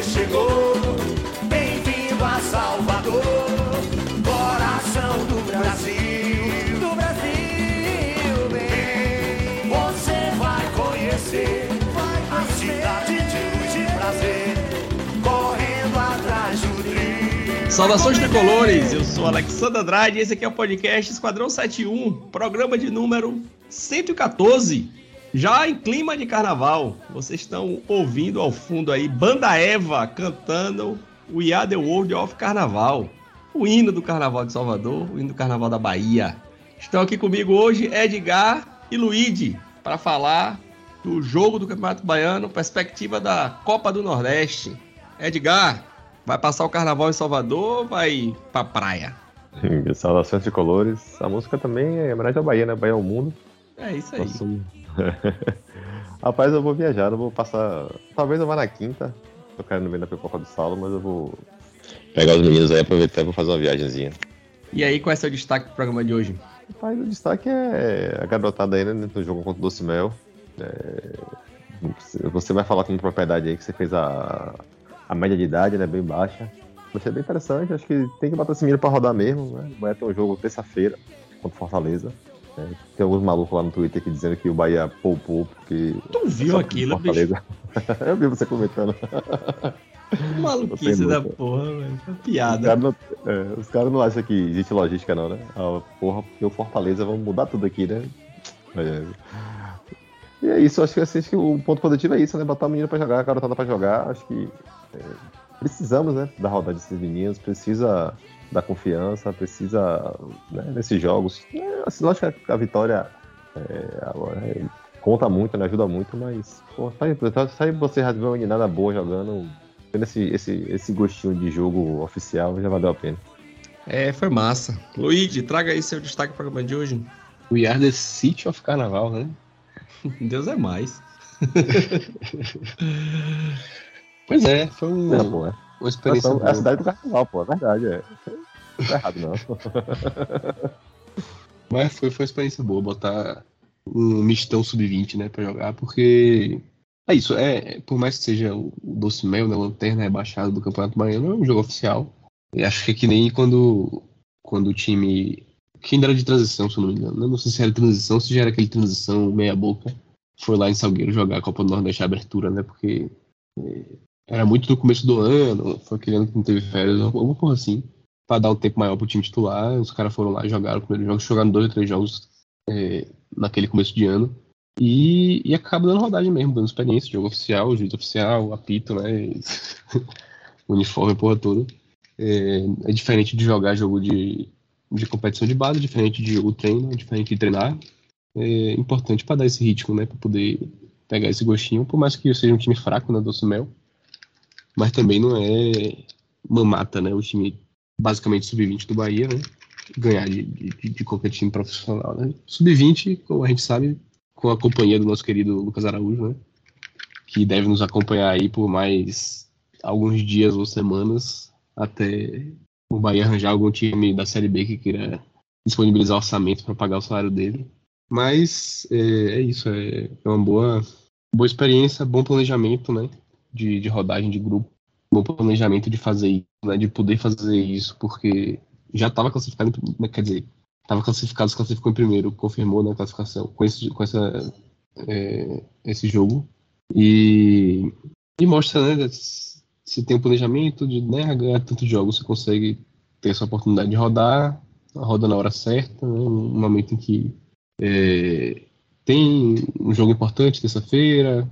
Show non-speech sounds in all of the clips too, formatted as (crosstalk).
você chegou. Bem-vindo a Salvador, coração do Brasil. Do Brasil, bem. Você vai conhecer a cidade de luz e prazer, correndo atrás do rio. Saudações tricolores, eu sou Alexandre Andrade e esse aqui é o podcast Esquadrão 71, programa de número 114. Já em clima de carnaval, vocês estão ouvindo ao fundo aí Banda Eva cantando o We Are The World of Carnaval, o hino do Carnaval de Salvador, o hino do Carnaval da Bahia. Estão aqui comigo hoje Edgar e Luigi para falar do jogo do Campeonato Baiano, perspectiva da Copa do Nordeste. Edgar, vai passar o Carnaval em Salvador ou vai pra praia? Saudações tricolores. A música também é homenagem à Bahia, né? Bahia ao mundo. É isso aí. Nosso- (laughs) Rapaz, eu vou viajar, eu vou passar. Talvez eu vá na quinta. Tô querendo ver na pipoca do Saulo, mas eu vou pegar os meninos aí, aproveitar e vou fazer uma viagemzinha. E aí, qual é o seu destaque pro programa de hoje? Rapaz, o destaque é a garotada aí, né? No jogo contra o Doce Mel. É, Você vai falar com propriedade aí que você fez a, a média de idade, né? Bem baixa. Vai ser bem interessante, acho que tem que botar esse menino pra rodar mesmo, né? Vai ter um jogo terça-feira contra o Fortaleza. É, tem alguns malucos lá no Twitter aqui dizendo que o Bahia poupou porque. Tu viu aquilo, bicho? (laughs) Eu vi você comentando. Maluquice da porra, velho. Foi Os piada. caras não, é, os caras não acham que existe logística, não, né? Ah, porra, porque o Fortaleza vamos mudar tudo aqui, né? É. E é isso, acho que, assim, acho que o ponto positivo é isso, né? Botar o menino pra jogar, a garotada pra jogar. Acho que é, precisamos, né? Da rodada desses meninos, precisa da confiança, precisa, né, nesses jogos. É, assim, lógico que a vitória é, agora, é, conta muito, né? Ajuda muito, mas, pô, sai, sai você ver uma meninada boa jogando, tendo esse, esse, esse gostinho de jogo oficial, já valeu a pena. É, foi massa. Luigi, traga aí seu destaque pro programa de hoje. We are the City of Carnaval, né? (laughs) Deus é mais. (laughs) Pois é, foi um- É, pô, é. uma experiência é a cidade do carnaval, pô, é verdade, é. Tá errado, não. (laughs) Mas foi, foi uma experiência boa botar um mistão sub-20, né, pra jogar, porque é isso, é, por mais que seja o Doce Mel, né, lanterna rebaixada do Campeonato Baiano, é um jogo oficial. E acho que é que nem quando, quando o time, que ainda era de transição, se eu não me engano, né? não sei se era transição, se já era aquele transição meia boca, foi lá em Salgueiro jogar a Copa do Nordeste abertura, né, porque é, era muito no começo do ano, foi aquele ano que não teve férias, alguma coisa assim para dar um tempo maior pro time titular. Os caras foram lá, jogaram o primeiro jogo, jogaram dois ou três jogos é, naquele começo de ano. E, e acaba dando rodagem mesmo, dando experiência, jogo oficial, juiz oficial, apito, né? (laughs) Uniforme, porra toda. É, é diferente de jogar jogo de, de competição de base, diferente de jogo treino, diferente de treinar. É importante para dar esse ritmo, né? Para poder pegar esse gostinho, por mais que seja um time fraco, né? Doce Mel. Mas também não é mamata, né? O time basicamente sub-20 do Bahia, né? Ganhar de, de, de qualquer time profissional, né? Sub-20, como a gente sabe, com a companhia do nosso querido Lucas Araújo, né? Que deve nos acompanhar aí por mais alguns dias ou semanas até o Bahia arranjar algum time da Série B que queira disponibilizar orçamento para pagar o salário dele. Mas é, é isso, é, é uma boa, boa experiência, bom planejamento, né? De, de rodagem de grupo bom planejamento de fazer isso, né, de poder fazer isso, porque já estava classificado, né, quer dizer, estava classificado, se classificou em primeiro, confirmou na classificação com esse, com essa, é, esse jogo. E, e mostra, né, se tem um planejamento de né, ganhar tantos jogos, você consegue ter essa oportunidade de rodar, roda na hora certa, né, num momento em que é, tem um jogo importante terça-feira,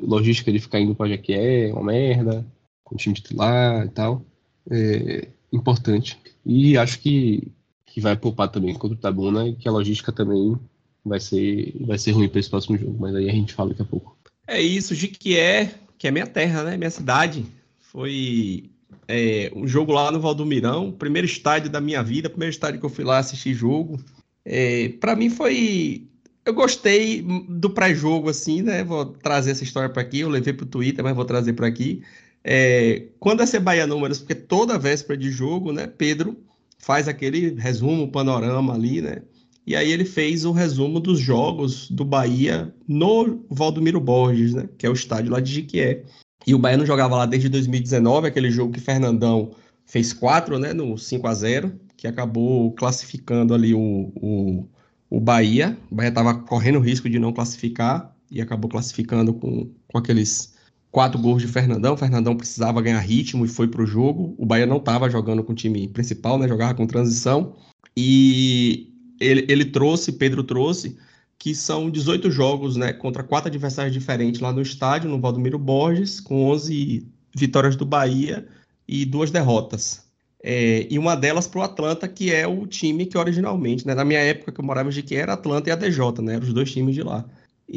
logística de ficar indo para Jequié, uma merda, com o time titular e tal, é importante. E acho que, que vai poupar também contra o Tabuna e que a logística também vai ser, vai ser ruim para esse próximo jogo, mas aí a gente fala daqui a pouco. É isso, Jiquié, que é minha terra, né? Minha cidade. Foi é, um jogo lá no Valdomirão, primeiro estádio da minha vida, primeiro estádio que eu fui lá assistir jogo. É, para mim foi. Eu gostei do pré-jogo, assim, né? Vou trazer essa história para aqui. Eu levei pro Twitter, mas vou trazer para aqui. É, quando é Bahia Números, porque toda véspera de jogo, né? Pedro faz aquele resumo, panorama ali, né? E aí ele fez o resumo dos jogos do Bahia no Valdomiro Borges, né? Que é o estádio lá de Jiquié. E o Bahia não jogava lá desde 2019, aquele jogo que Fernandão fez 4, né, no 5 a 0 que acabou classificando ali o, o, o Bahia. O Bahia estava correndo risco de não classificar e acabou classificando com, com aqueles quatro gols de Fernandão. Fernandão precisava ganhar ritmo e foi para o jogo. O Bahia não estava jogando com o time principal, né, jogava com transição. E ele, ele trouxe, Pedro trouxe, que são 18 jogos né, contra quatro adversários diferentes lá no estádio, no Valdomiro Borges, com 11 vitórias do Bahia e duas derrotas. É, e uma delas para o Atlanta, que é o time que originalmente, né, na minha época que eu morava em Jiqué, era Atlanta e a DJ, né, eram os dois times de lá.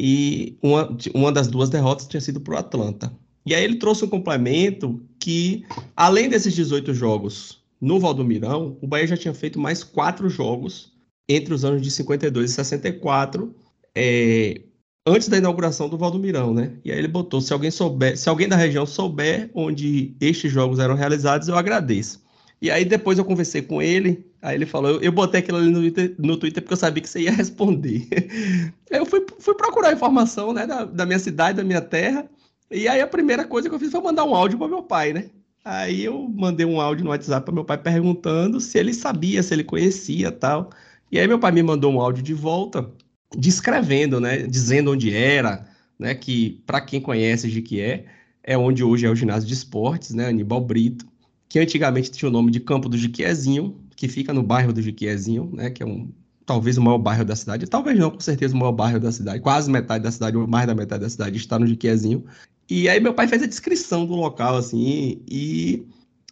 E uma, uma das duas derrotas tinha sido para o Atlanta. E aí ele trouxe um complemento que, além desses 18 jogos no Valdomirão, o Bahia já tinha feito mais quatro jogos entre os anos de 52 e 64, é, antes da inauguração do Valdomirão, né? E aí ele botou, se alguém souber, se alguém da região souber onde estes jogos eram realizados, eu agradeço. E aí depois eu conversei com ele, aí ele falou, eu, eu botei aquilo ali no Twitter, no Twitter porque eu sabia que você ia responder. (laughs) eu fui, fui procurar informação, né, da, da minha cidade, da minha terra, e aí a primeira coisa que eu fiz foi mandar um áudio para meu pai, né? Aí eu mandei um áudio no WhatsApp para meu pai perguntando se ele sabia, se ele conhecia tal. E aí meu pai me mandou um áudio de volta, descrevendo, né, dizendo onde era, né, que para quem conhece de que é, é onde hoje é o ginásio de esportes, né, Aníbal Brito, que antigamente tinha o nome de Campo do Jiquiezinho, que fica no bairro do Jiquiezinho, né, que é um talvez o maior bairro da cidade, talvez não, com certeza o maior bairro da cidade, quase metade da cidade, ou mais da metade da cidade está no Jiquiezinho. E aí meu pai fez a descrição do local, assim, e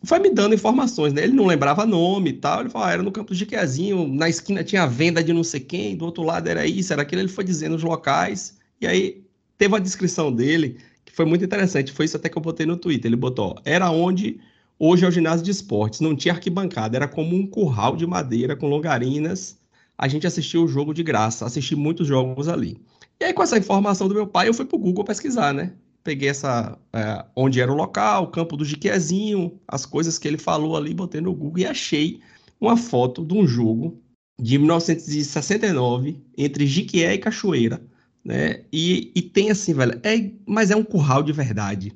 foi me dando informações, né? Ele não lembrava nome e tal. Ele falou, ah, era no campo de Jiquezinho, na esquina tinha a venda de não sei quem, do outro lado era isso, era aquilo. Ele foi dizendo os locais, e aí teve a descrição dele, que foi muito interessante. Foi isso até que eu botei no Twitter. Ele botou, era onde hoje é o ginásio de esportes, não tinha arquibancada, era como um curral de madeira com longarinas. A gente assistiu o jogo de graça, assisti muitos jogos ali. E aí, com essa informação do meu pai, eu fui pro Google pesquisar, né? peguei essa é, onde era o local, o campo do Jiquezinho, as coisas que ele falou ali, botei no Google e achei uma foto de um jogo de 1969 entre Jiquié e Cachoeira, né? E, e tem assim, velho, é, mas é um curral de verdade.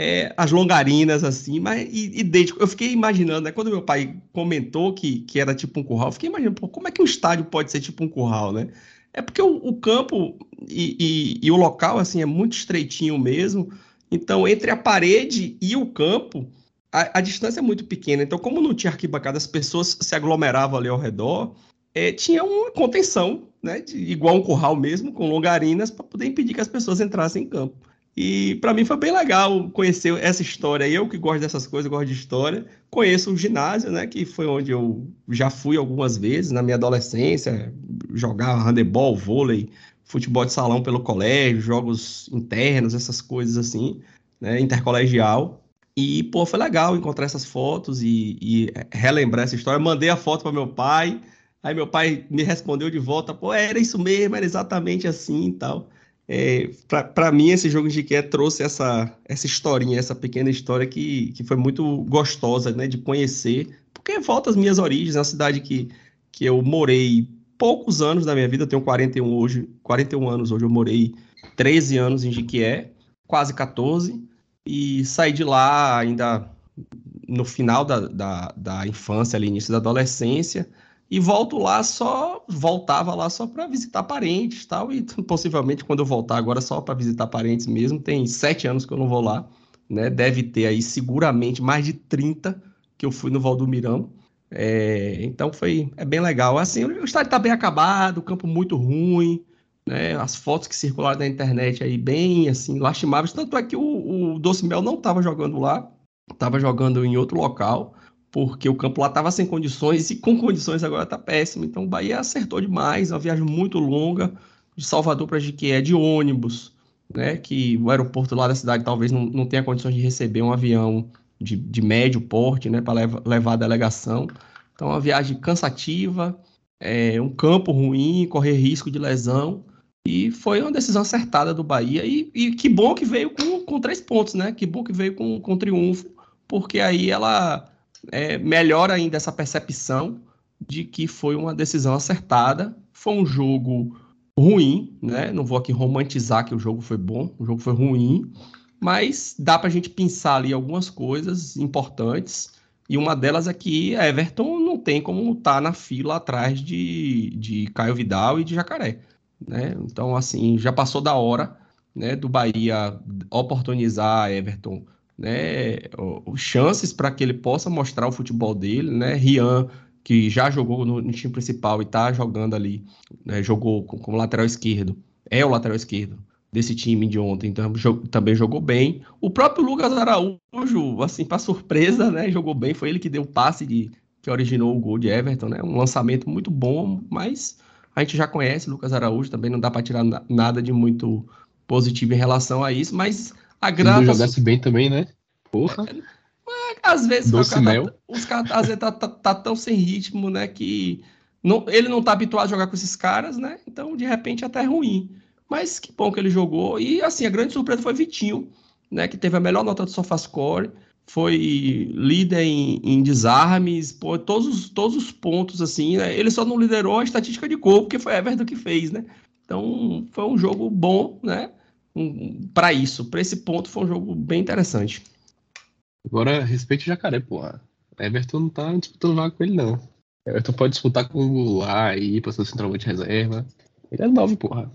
É, as longarinas, assim, mas e eu fiquei imaginando, né? Quando meu pai comentou que, que era tipo um curral, eu fiquei imaginando, pô, como é que um estádio pode ser tipo um curral, né? É porque o, o campo e, e, e, o local assim é muito estreitinho mesmo. Então, entre a parede e o campo, a, a, distância é muito pequena. Então, como não tinha arquibancada, as pessoas se aglomeravam ali ao redor. É, tinha uma contenção, né, de, igual um curral mesmo, com longarinas, para poder impedir que as pessoas entrassem em campo. E para mim foi bem legal conhecer essa história. Eu que gosto dessas coisas, gosto de história, conheço o ginásio, né, que foi onde eu já fui algumas vezes na minha adolescência, jogar handebol, vôlei, futebol de salão pelo colégio, jogos internos, essas coisas assim, né, intercolegial. E, pô, foi legal encontrar essas fotos e, e relembrar essa história. Mandei a foto para meu pai, aí meu pai me respondeu de volta, pô, era isso mesmo, era exatamente assim e tal. É, para mim, esse jogo de Quer trouxe essa, essa historinha, essa pequena história que, que foi muito gostosa né, de conhecer, porque volta às minhas origens, é uma cidade que, que eu morei poucos anos da minha vida, eu tenho 41 hoje, 41 anos hoje, eu morei 13 anos em Jiquié, quase 14, e saí de lá ainda no final da, da, da infância, ali, início da adolescência, e volto lá só voltava lá só para visitar parentes tal e (laughs) possivelmente quando eu voltar agora só para visitar parentes mesmo tem sete anos que eu não vou lá né? Deve ter aí seguramente mais de 30 que eu fui no Valdomirão. É, então foi é bem legal. Assim o estádio está bem acabado o campo muito ruim né? As fotos que circularam na internet aí bem assim lastimáveis. Tanto é que o, o Doce Mel não estava jogando lá estava jogando em outro local porque o campo lá estava sem condições e com condições agora está péssimo. Então o Bahia acertou demais, uma viagem muito longa de Salvador para Jiquié de ônibus, né? Que o aeroporto lá da cidade talvez não, não tenha condições de receber um avião de, de médio porte, né? Para levar, levar a delegação. Então uma viagem cansativa, é, um campo ruim, correr risco de lesão. E foi uma decisão acertada do Bahia. E, e que bom que veio com, com três pontos, né? Que bom que veio com, com triunfo, porque aí ela é, melhora ainda essa percepção de que foi uma decisão acertada. Foi um jogo ruim, né? Não vou aqui romantizar que o jogo foi bom, o jogo foi ruim. mas dá para a gente pensar ali algumas coisas importantes. E uma delas é que Everton não tem como estar tá na fila atrás de, de Caio Vidal e de Jacaré. Né? Então, assim, já passou da hora né, do Bahia oportunizar Everton né, chances para que ele possa mostrar o futebol dele. Né? Rian, que já jogou no, no time principal e está jogando ali, né, jogou como lateral esquerdo, é o lateral esquerdo desse time de ontem, então também jogou bem. O próprio Lucas Araújo, assim, para surpresa, né, jogou bem, foi ele que deu o passe de que originou o gol de Everton, né? Um lançamento muito bom, mas a gente já conhece Lucas Araújo, também não dá para tirar nada de muito positivo em relação a isso, mas a grata Se jogasse bem também, né? Porra. É, é, às vezes Doce cara, mel. os caras às vezes tá, tá, tá, tão sem ritmo, né, que não, ele não tá habituado a jogar com esses caras, né? Então, de repente, até é ruim. Mas que bom que ele jogou. E assim, a grande surpresa foi Vitinho, né? Que teve a melhor nota do SofaScore, foi líder em, em desarmes, pô, todos, os, todos os pontos, assim, né? Ele só não liderou a estatística de gol, porque foi Everton que fez, né? Então foi um jogo bom, né? Para isso, para esse ponto, foi um jogo bem interessante. Agora, respeite o jacaré, porra. Everton não tá disputando vaga com ele, não. Everton pode disputar com o Goulart e ir pra ser centralmente reserva. Ele é nove, porra.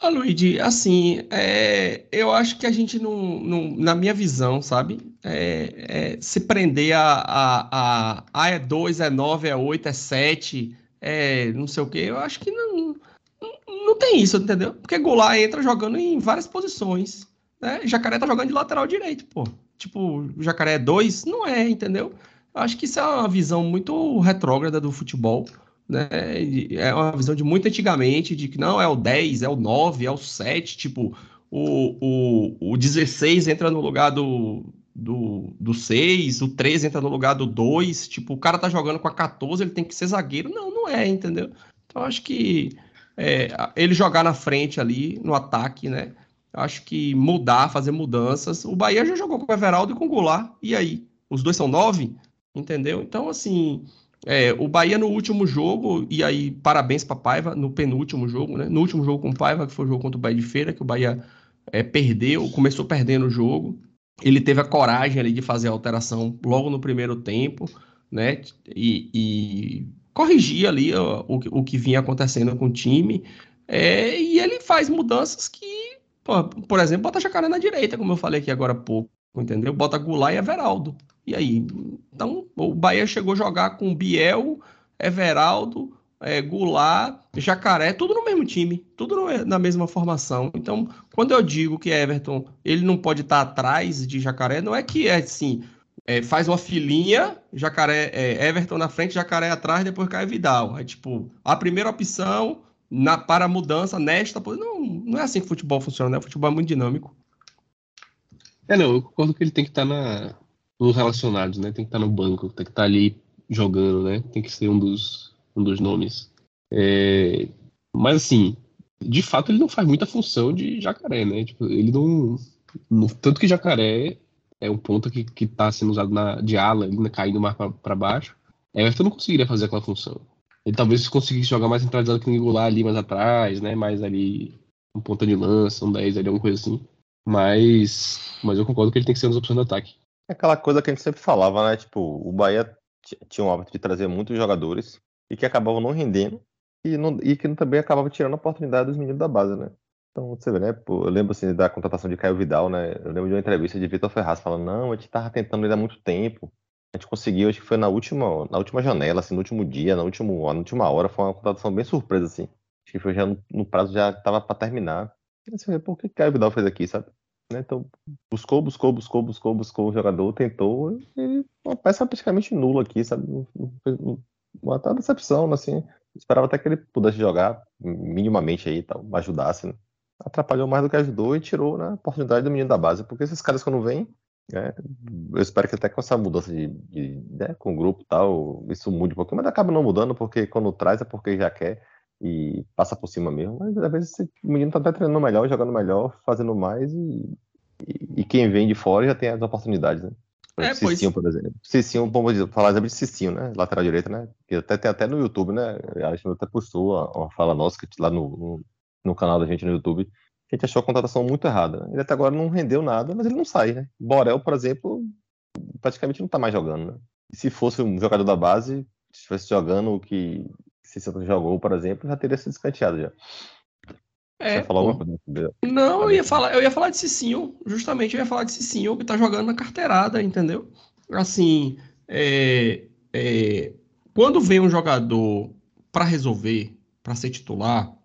Ah, Luigi, assim, é, eu acho que a gente não, não na minha visão, sabe, é, é, se prender a, a, a, a é 2, é 9, é 8, é 7, é não sei o quê, eu acho que não tem isso, entendeu? Porque Goulart entra jogando em várias posições, né? Jacaré tá jogando de lateral direito, pô. Tipo, Jacaré é 2? Não é, entendeu? Eu acho que isso é uma visão muito retrógrada do futebol né? É uma visão de muito antigamente, de que não é o 10, é o 9, é o 7, tipo, o, o, o 16 entra no lugar do, do, do 6, o 13 entra no lugar do 2, tipo, o cara tá jogando com a 14, ele tem que ser zagueiro. Não, não é, entendeu? Então acho que é, ele jogar na frente ali, no ataque, né? Acho que mudar, fazer mudanças. O Bahia já jogou com o Everaldo e com o Goulart. E aí? Os dois são nove? Entendeu? Então, assim, é, o Bahia no último jogo, e aí parabéns para Paiva, no penúltimo jogo, né? No último jogo com Paiva, que foi o jogo contra o Bahia de Feira, que o Bahia é, perdeu, começou perdendo o jogo. Ele teve a coragem ali de fazer a alteração logo no primeiro tempo, né? E, e corrigir ali o, o que vinha acontecendo com o time. É, e ele faz mudanças que, pô, por exemplo, bota Jacaré na direita, como eu falei aqui agora há pouco, entendeu? Bota Goulart e Everaldo. E aí? Então, o Bahia chegou a jogar com Biel, Everaldo, é, Goulart, Jacaré, tudo no mesmo time, tudo no, na mesma formação. Então, quando eu digo que Everton ele não pode estar atrás de Jacaré, não é que é assim, é, faz uma filinha, Jacaré, é, Everton na frente, Jacaré atrás, depois cai Vidal. É tipo, a primeira opção na, para a mudança nesta. Não, não é assim que o futebol funciona, né? O futebol é muito dinâmico. É, não, eu concordo que ele tem que estar na, nos relacionados, né? Tem que estar no banco, tem que estar ali jogando, né? Tem que ser um dos, um dos nomes. É, mas assim, de fato ele não faz muita função de jacaré, né? Tipo, ele não, Tanto que jacaré é um ponto que, que tá sendo usado na, de ala, né, caindo mais para baixo. Everton não conseguiria fazer aquela função. Ele talvez conseguisse jogar mais centralizado que o Angular ali mais atrás, né? Mais ali um ponta de lança, um 10 ali, alguma coisa assim. Mas, mas eu concordo que ele tem que ser uma das opções de ataque. É aquela coisa que a gente sempre falava, né? Tipo, o Bahia tinha um hábito de trazer muitos jogadores e que acabavam não rendendo e, não, e que também acabava tirando a oportunidade dos meninos da base, né? Então, você vê, né? Eu lembro assim, da contratação de Caio Vidal, né? Eu lembro de uma entrevista de Vitor Ferraz falando: não, a gente tava tentando ele há muito tempo. A gente conseguiu, acho que foi na última, na última janela, assim, no último dia, na última, na última hora. Foi uma contratação bem surpresa, assim. Acho que foi já no, no prazo, já tava para terminar. Você vê, por que Caio Vidal fez aqui, sabe? Né? Então, buscou, buscou, buscou, buscou, buscou o jogador, tentou, e uma peça praticamente nula aqui, sabe? Uma tal decepção, assim. Esperava até que ele pudesse jogar minimamente aí, tal, ajudasse, né? Atrapalhou mais do que ajudou e tirou né, a oportunidade do menino da base, porque esses caras quando vêm, né, eu espero que até com essa mudança de, de né, com o grupo e tal, isso mude um pouquinho, mas acaba não mudando, porque quando traz é porque já quer e passa por cima mesmo. Mas às vezes o menino tá até treinando melhor, jogando melhor, fazendo mais e, e, e quem vem de fora já tem as oportunidades, né? É, Cicinho, pois... por exemplo. Cicinho, vamos falar exemplo de Cicinho, né? Lateral direita, né? Que até tem até no YouTube, né? A gente até postou uma, fala nossa lá no, no, no, canal da gente no YouTube a gente achou a contratação muito errada. Ele até agora não rendeu nada, mas ele não sai, né? Borel, por exemplo, praticamente não está mais jogando, né? E se fosse um jogador da base, estivesse jogando o que se você jogou, por exemplo, já teria sido escanteado já. É, falar alguma coisa? Não, eu ia falar, eu ia falar de Cicinho, justamente eu ia falar de Cicinho que tá jogando na carteirada, entendeu? Assim, é, é, quando vem um jogador para resolver, para ser titular,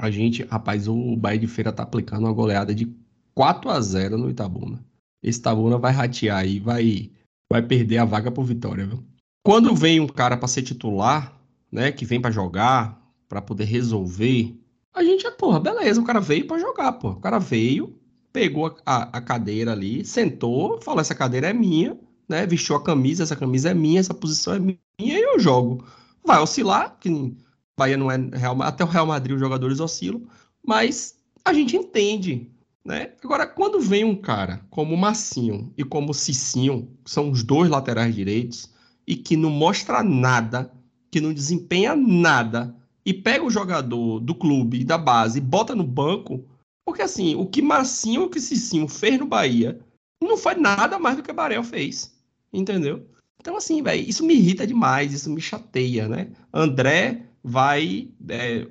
a gente, rapaz, o Bahia de Feira tá aplicando uma goleada de 4 a 0 no Itabuna. Esse Itabuna vai ratear aí, vai, vai perder a vaga por vitória, viu? Quando vem um cara para ser titular, né, que vem para jogar, para poder resolver, a gente é, porra, beleza, o cara veio para jogar, pô. O cara veio, pegou a, a, cadeira ali, sentou, falou: essa cadeira é minha, né? Vestiu a camisa, essa camisa é minha, essa posição é minha, e eu jogo. Vai oscilar, que Bahia não é Real até o Real Madrid os jogadores oscilam, mas a gente entende, né? Agora, quando vem um cara como o Massinho e como o Cicinho, que são os dois laterais direitos, e que não mostra nada, que não desempenha nada, e pega o jogador do clube, da base, e bota no banco, porque assim, o que Massinho e o que Cicinho fez no Bahia não foi nada mais do que o Barel fez, entendeu? Então, assim, velho, isso me irrita demais, isso me chateia, né? André vai. É,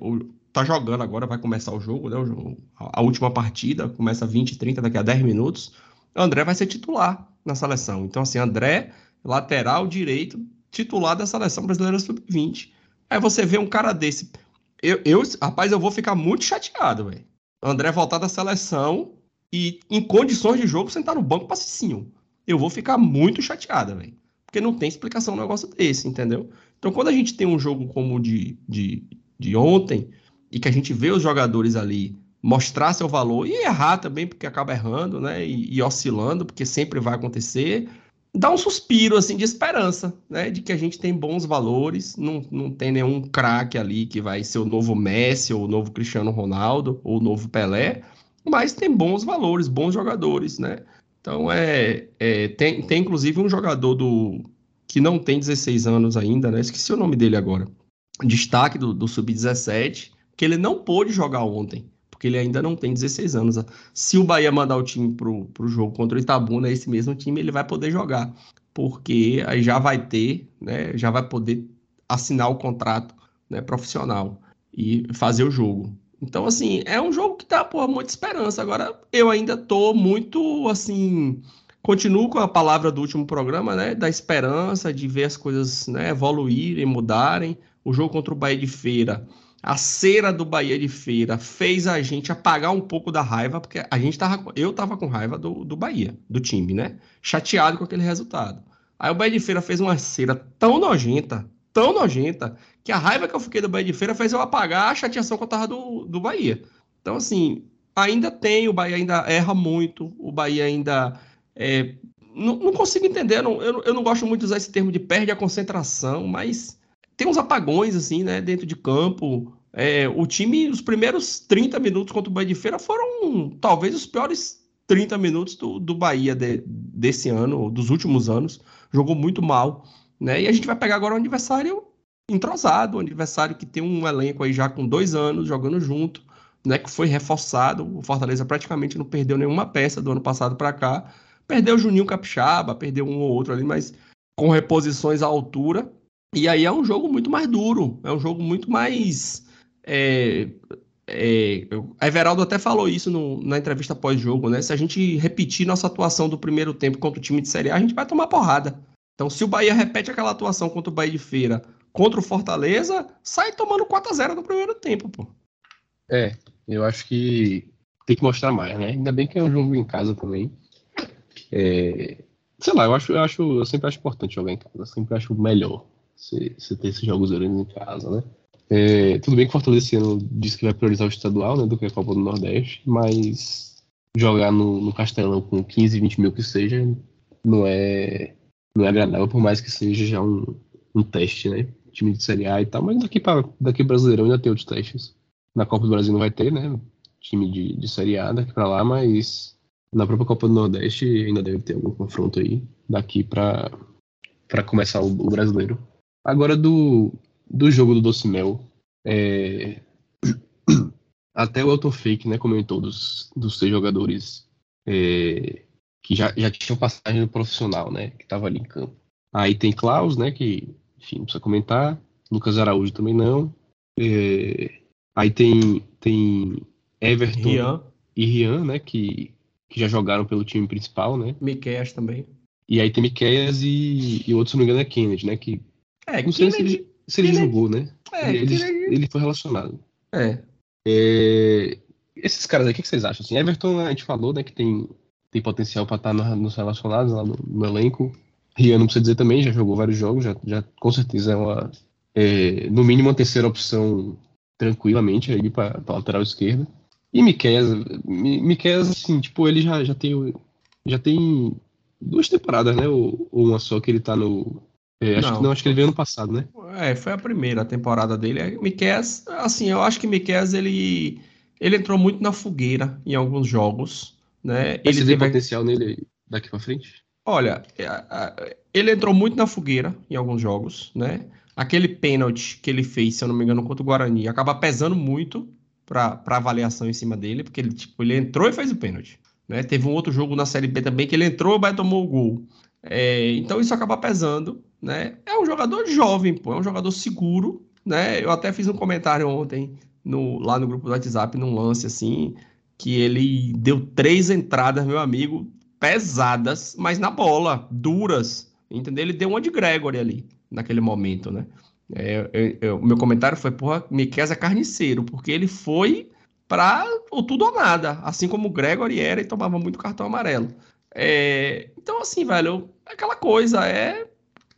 tá jogando agora, vai começar o jogo, né? A última partida começa 20, 30, daqui a 10 minutos. André vai ser titular na seleção. Então, assim, André, lateral direito, titular da seleção brasileira sub-20. Aí você vê um cara desse. Eu, eu, rapaz, eu vou ficar muito chateado, velho. André voltar da seleção e em condições de jogo sentar no banco passicinho. Eu vou ficar muito chateado, velho. Porque não tem explicação um negócio desse, entendeu? Então, quando a gente tem um jogo como o de, de, de ontem, e que a gente vê os jogadores ali mostrar seu valor e errar também, porque acaba errando, né? E, e, oscilando, porque sempre vai acontecer. Dá um suspiro, assim, de esperança, né? De que a gente tem bons valores, não, não tem nenhum craque ali que vai ser o novo Messi, ou o novo Cristiano Ronaldo, ou o novo Pelé, mas tem bons valores, bons jogadores, né? Então, é, é tem, tem inclusive um jogador do, que não tem 16 anos ainda, né? Esqueci o nome dele agora. Destaque do, do Sub-17, que ele não pôde jogar ontem, porque ele ainda não tem 16 anos. Se o Bahia mandar o time pro, pro jogo contra o Itabuna, esse mesmo time, ele vai poder jogar, porque aí já vai ter, né? Já vai poder assinar o contrato né, profissional e fazer o jogo. Então, assim, é um jogo que dá, pô, muita esperança. Agora, eu ainda tô muito, assim, Continuo com a palavra do último programa, né? Da esperança de ver as coisas né, evoluírem, mudarem. O jogo contra o Bahia de Feira, a cera do Bahia de Feira fez a gente apagar um pouco da raiva, porque a gente tava, eu tava com raiva do, do Bahia, do time, né? Chateado com aquele resultado. Aí o Bahia de Feira fez uma cera tão nojenta, tão nojenta, que a raiva que eu fiquei do Bahia de Feira fez eu apagar a chateação que eu tava do, do Bahia. Então, assim, ainda tem, o Bahia ainda erra muito, o Bahia ainda é, não, não, consigo entender, não, eu, eu, não gosto muito de usar esse termo de perde a concentração, mas tem uns apagões, assim, né, dentro de campo. É, o time, os primeiros 30 minutos contra o Bahia de Feira foram talvez os piores 30 minutos do, do Bahia de, desse ano, dos últimos anos. Jogou muito mal, né? E a gente vai pegar agora um adversário entrosado, um adversário que tem um elenco aí já com dois anos jogando junto, né? Que foi reforçado. O Fortaleza praticamente não perdeu nenhuma peça do ano passado para cá. Perdeu o Juninho Capixaba, perdeu um ou outro ali, mas com reposições à altura. E aí é um jogo muito mais duro, é um jogo muito mais. É, é, Everaldo até falou isso no, na entrevista pós-jogo, né? Se a gente repetir nossa atuação do primeiro tempo contra o time de Série A, a gente vai tomar porrada. Então, se o Bahia repete aquela atuação contra o Bahia de Feira contra o Fortaleza, sai tomando 4 a 0 no primeiro tempo, pô. É, eu acho que tem que mostrar mais, né? Ainda bem que é um jogo em casa também. É, sei lá, eu acho, eu acho, eu sempre acho importante jogar em casa, eu sempre acho melhor você, ter esses jogos grandes em casa, né? É, tudo bem que Fortaleza esse ano disse que vai priorizar o estadual, né, do que a Copa do Nordeste, mas jogar no, no Castelão com 15, 20 mil que seja, não é, não é agradável, por mais que seja já um, um teste, né? Time de Série A e tal, mas daqui para daqui Brasileirão ainda tem outros testes. Na Copa do Brasil não vai ter, né? Time de, de Série A daqui para lá, mas na própria Copa do Nordeste ainda deve ter algum confronto aí daqui para para começar o, o, brasileiro. Agora do, do jogo do Doce Mel, é... (clears throat) até o Elton Fake, né, comentou dos, dos seis jogadores é, que já, já tinham passagem no profissional, né, que tava ali em campo. Aí tem Klaus, né, que, enfim, não precisa comentar. Lucas Araújo também não. É, aí tem, tem Everton Rian, e Rian, né, que, que já jogaram pelo time principal, né. Miqueias também. E aí tem Miqueias e, e outro, se não me engano, é Kennedy, né, que É, não sei se ele, se ele Kennedy- jogou, né. É, ele, Kennedy- ele foi relacionado. é. É, esses caras aí, o que que vocês acham? Assim, Everton, a gente falou, né, que tem, tem potencial para estar no- nos relacionados lá no, no elenco. Rian, não precisa dizer também, já jogou vários jogos, já, já com certeza é uma, é, no mínimo, uma terceira opção tranquilamente aí para lateral esquerda. E Miquel, Miquel, assim, tipo, ele já, já tem já tem duas temporadas, né, ou, ou uma só que ele tá no... é, acho Não. que não, acho que ele veio ano passado, né? É, foi a primeira temporada dele. É, Miqueias, assim, eu acho que Miqueias, ele, ele entrou muito na fogueira em alguns jogos, né? Ele Ele vê teve, potencial nele daqui para frente? olha, é, ele entrou muito na fogueira em alguns jogos, né? Aquele pênalti que ele fez, se eu não me engano, contra o Guarani, acaba pesando muito para avaliação em cima dele, porque ele, tipo, ele entrou e fez o pênalti, né? Teve um outro jogo na Série B também que ele entrou e tomou o gol. É, então isso acaba pesando, né? É um jogador jovem, pô, é um jogador seguro, né? Eu até fiz um comentário ontem no, lá no grupo do WhatsApp, num lance assim, que ele deu três entradas, meu amigo, pesadas, mas na bola, duras, entendeu? Ele deu uma de Gregory ali, naquele momento, né? É, o meu comentário foi, porra, Miquel é carniceiro, porque ele foi para o tudo ou nada, assim como o Gregory era e tomava muito cartão amarelo. É, então, assim, velho, aquela coisa é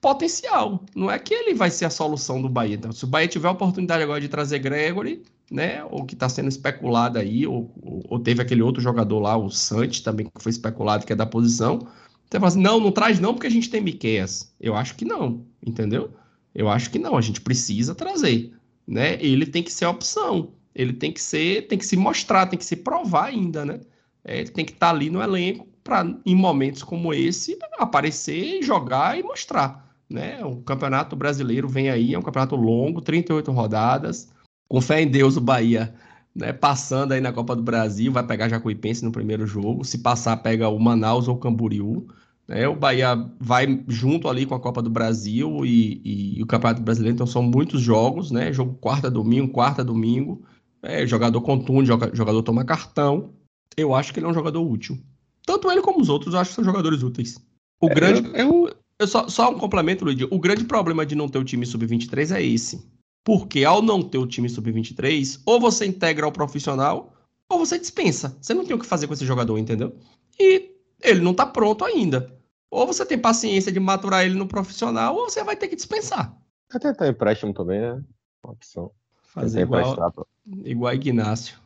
potencial. Não é que ele vai ser a solução do Bahia. Então, se o Bahia tiver a oportunidade agora de trazer Gregory, né, ou que está sendo especulado aí, ou, ou- ou teve aquele outro jogador lá, o Santos, também que foi especulado, que é da posição, você fala assim, não, não traz não, porque a gente tem Miqueias. Eu acho que não, entendeu? Eu acho que não, a gente precisa trazer, né? Ele tem que ser a opção, ele tem que ser, tem que se mostrar, tem que se provar ainda, né? É, ele tem que estar ali no elenco para, em momentos como esse, aparecer, jogar e mostrar, né? O Campeonato Brasileiro vem aí, é um campeonato longo, 38 rodadas. Com fé em Deus, o Bahia, né, passando aí na Copa do Brasil, vai pegar Jacuipense no primeiro jogo. Se passar, pega o Manaus ou o Camboriú. Né? O Bahia vai junto ali com a Copa do Brasil e, e- e o Campeonato Brasileiro, então são muitos jogos, né? Jogo quarta, domingo, quarta, domingo. É, jogador contunde, joga- jogador toma cartão. Eu acho que ele é um jogador útil. Tanto ele como os outros, eu acho que são jogadores úteis. O grande. Eu, eu, Eu só, só um complemento, Luigi. O grande problema de não ter o time sub-23 é esse. Porque ao não ter o time sub-23, ou você integra ao profissional, ou você dispensa. Você não tem o que fazer com esse jogador, entendeu? E ele não tá pronto ainda. Ou você tem paciência de maturar ele no profissional, ou você vai ter que dispensar. Até tentar empréstimo também, né? Uma opção. Fazer Tentar igual, emprestar, pô. igual Ignácio.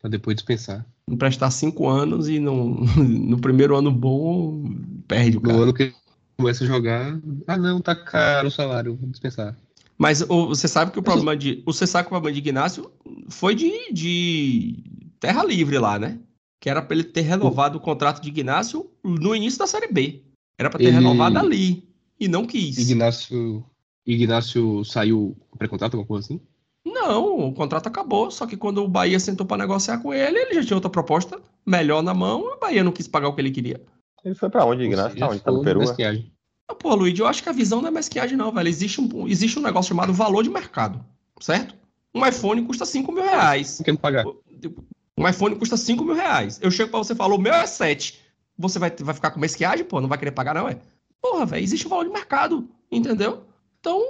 pra depois dispensar. Emprestar cinco anos e no, (laughs) no primeiro ano bom, perde o No cara. ano que começa a jogar, ah não, tá caro o salário, vou dispensar. Mas o- você sabe que o problema de. Você sabe que o problema de Ignácio foi de, de terra livre lá, né? Que era pra ele ter renovado o contrato de Ignácio no início da Série B. Era pra ter Ele- renovado ali. E não quis. Ignácio, Ignácio saiu com pré-contrato, alguma coisa assim? Não, o contrato acabou. Só que quando o Bahia sentou pra negociar com ele, ele já tinha outra proposta melhor na mão. E o Bahia não quis pagar o que ele queria. Ele foi pra onde, Ignacio? Tá onde? Tá no Peru? é? Ah, Pô, Luiz, eu acho que a visão não é mesquiagem, não, velho. Existe um, existe um negócio chamado valor de mercado, certo? Um iPhone custa 5 mil reais. Não pagar. Um iPhone custa 5 mil reais. Eu chego pra você e falo, o meu é 7. Você vai, vai ficar com mesquiagem, pô? Não vai querer pagar, não, é? Porra, velho, existe um valor de mercado, entendeu? Então,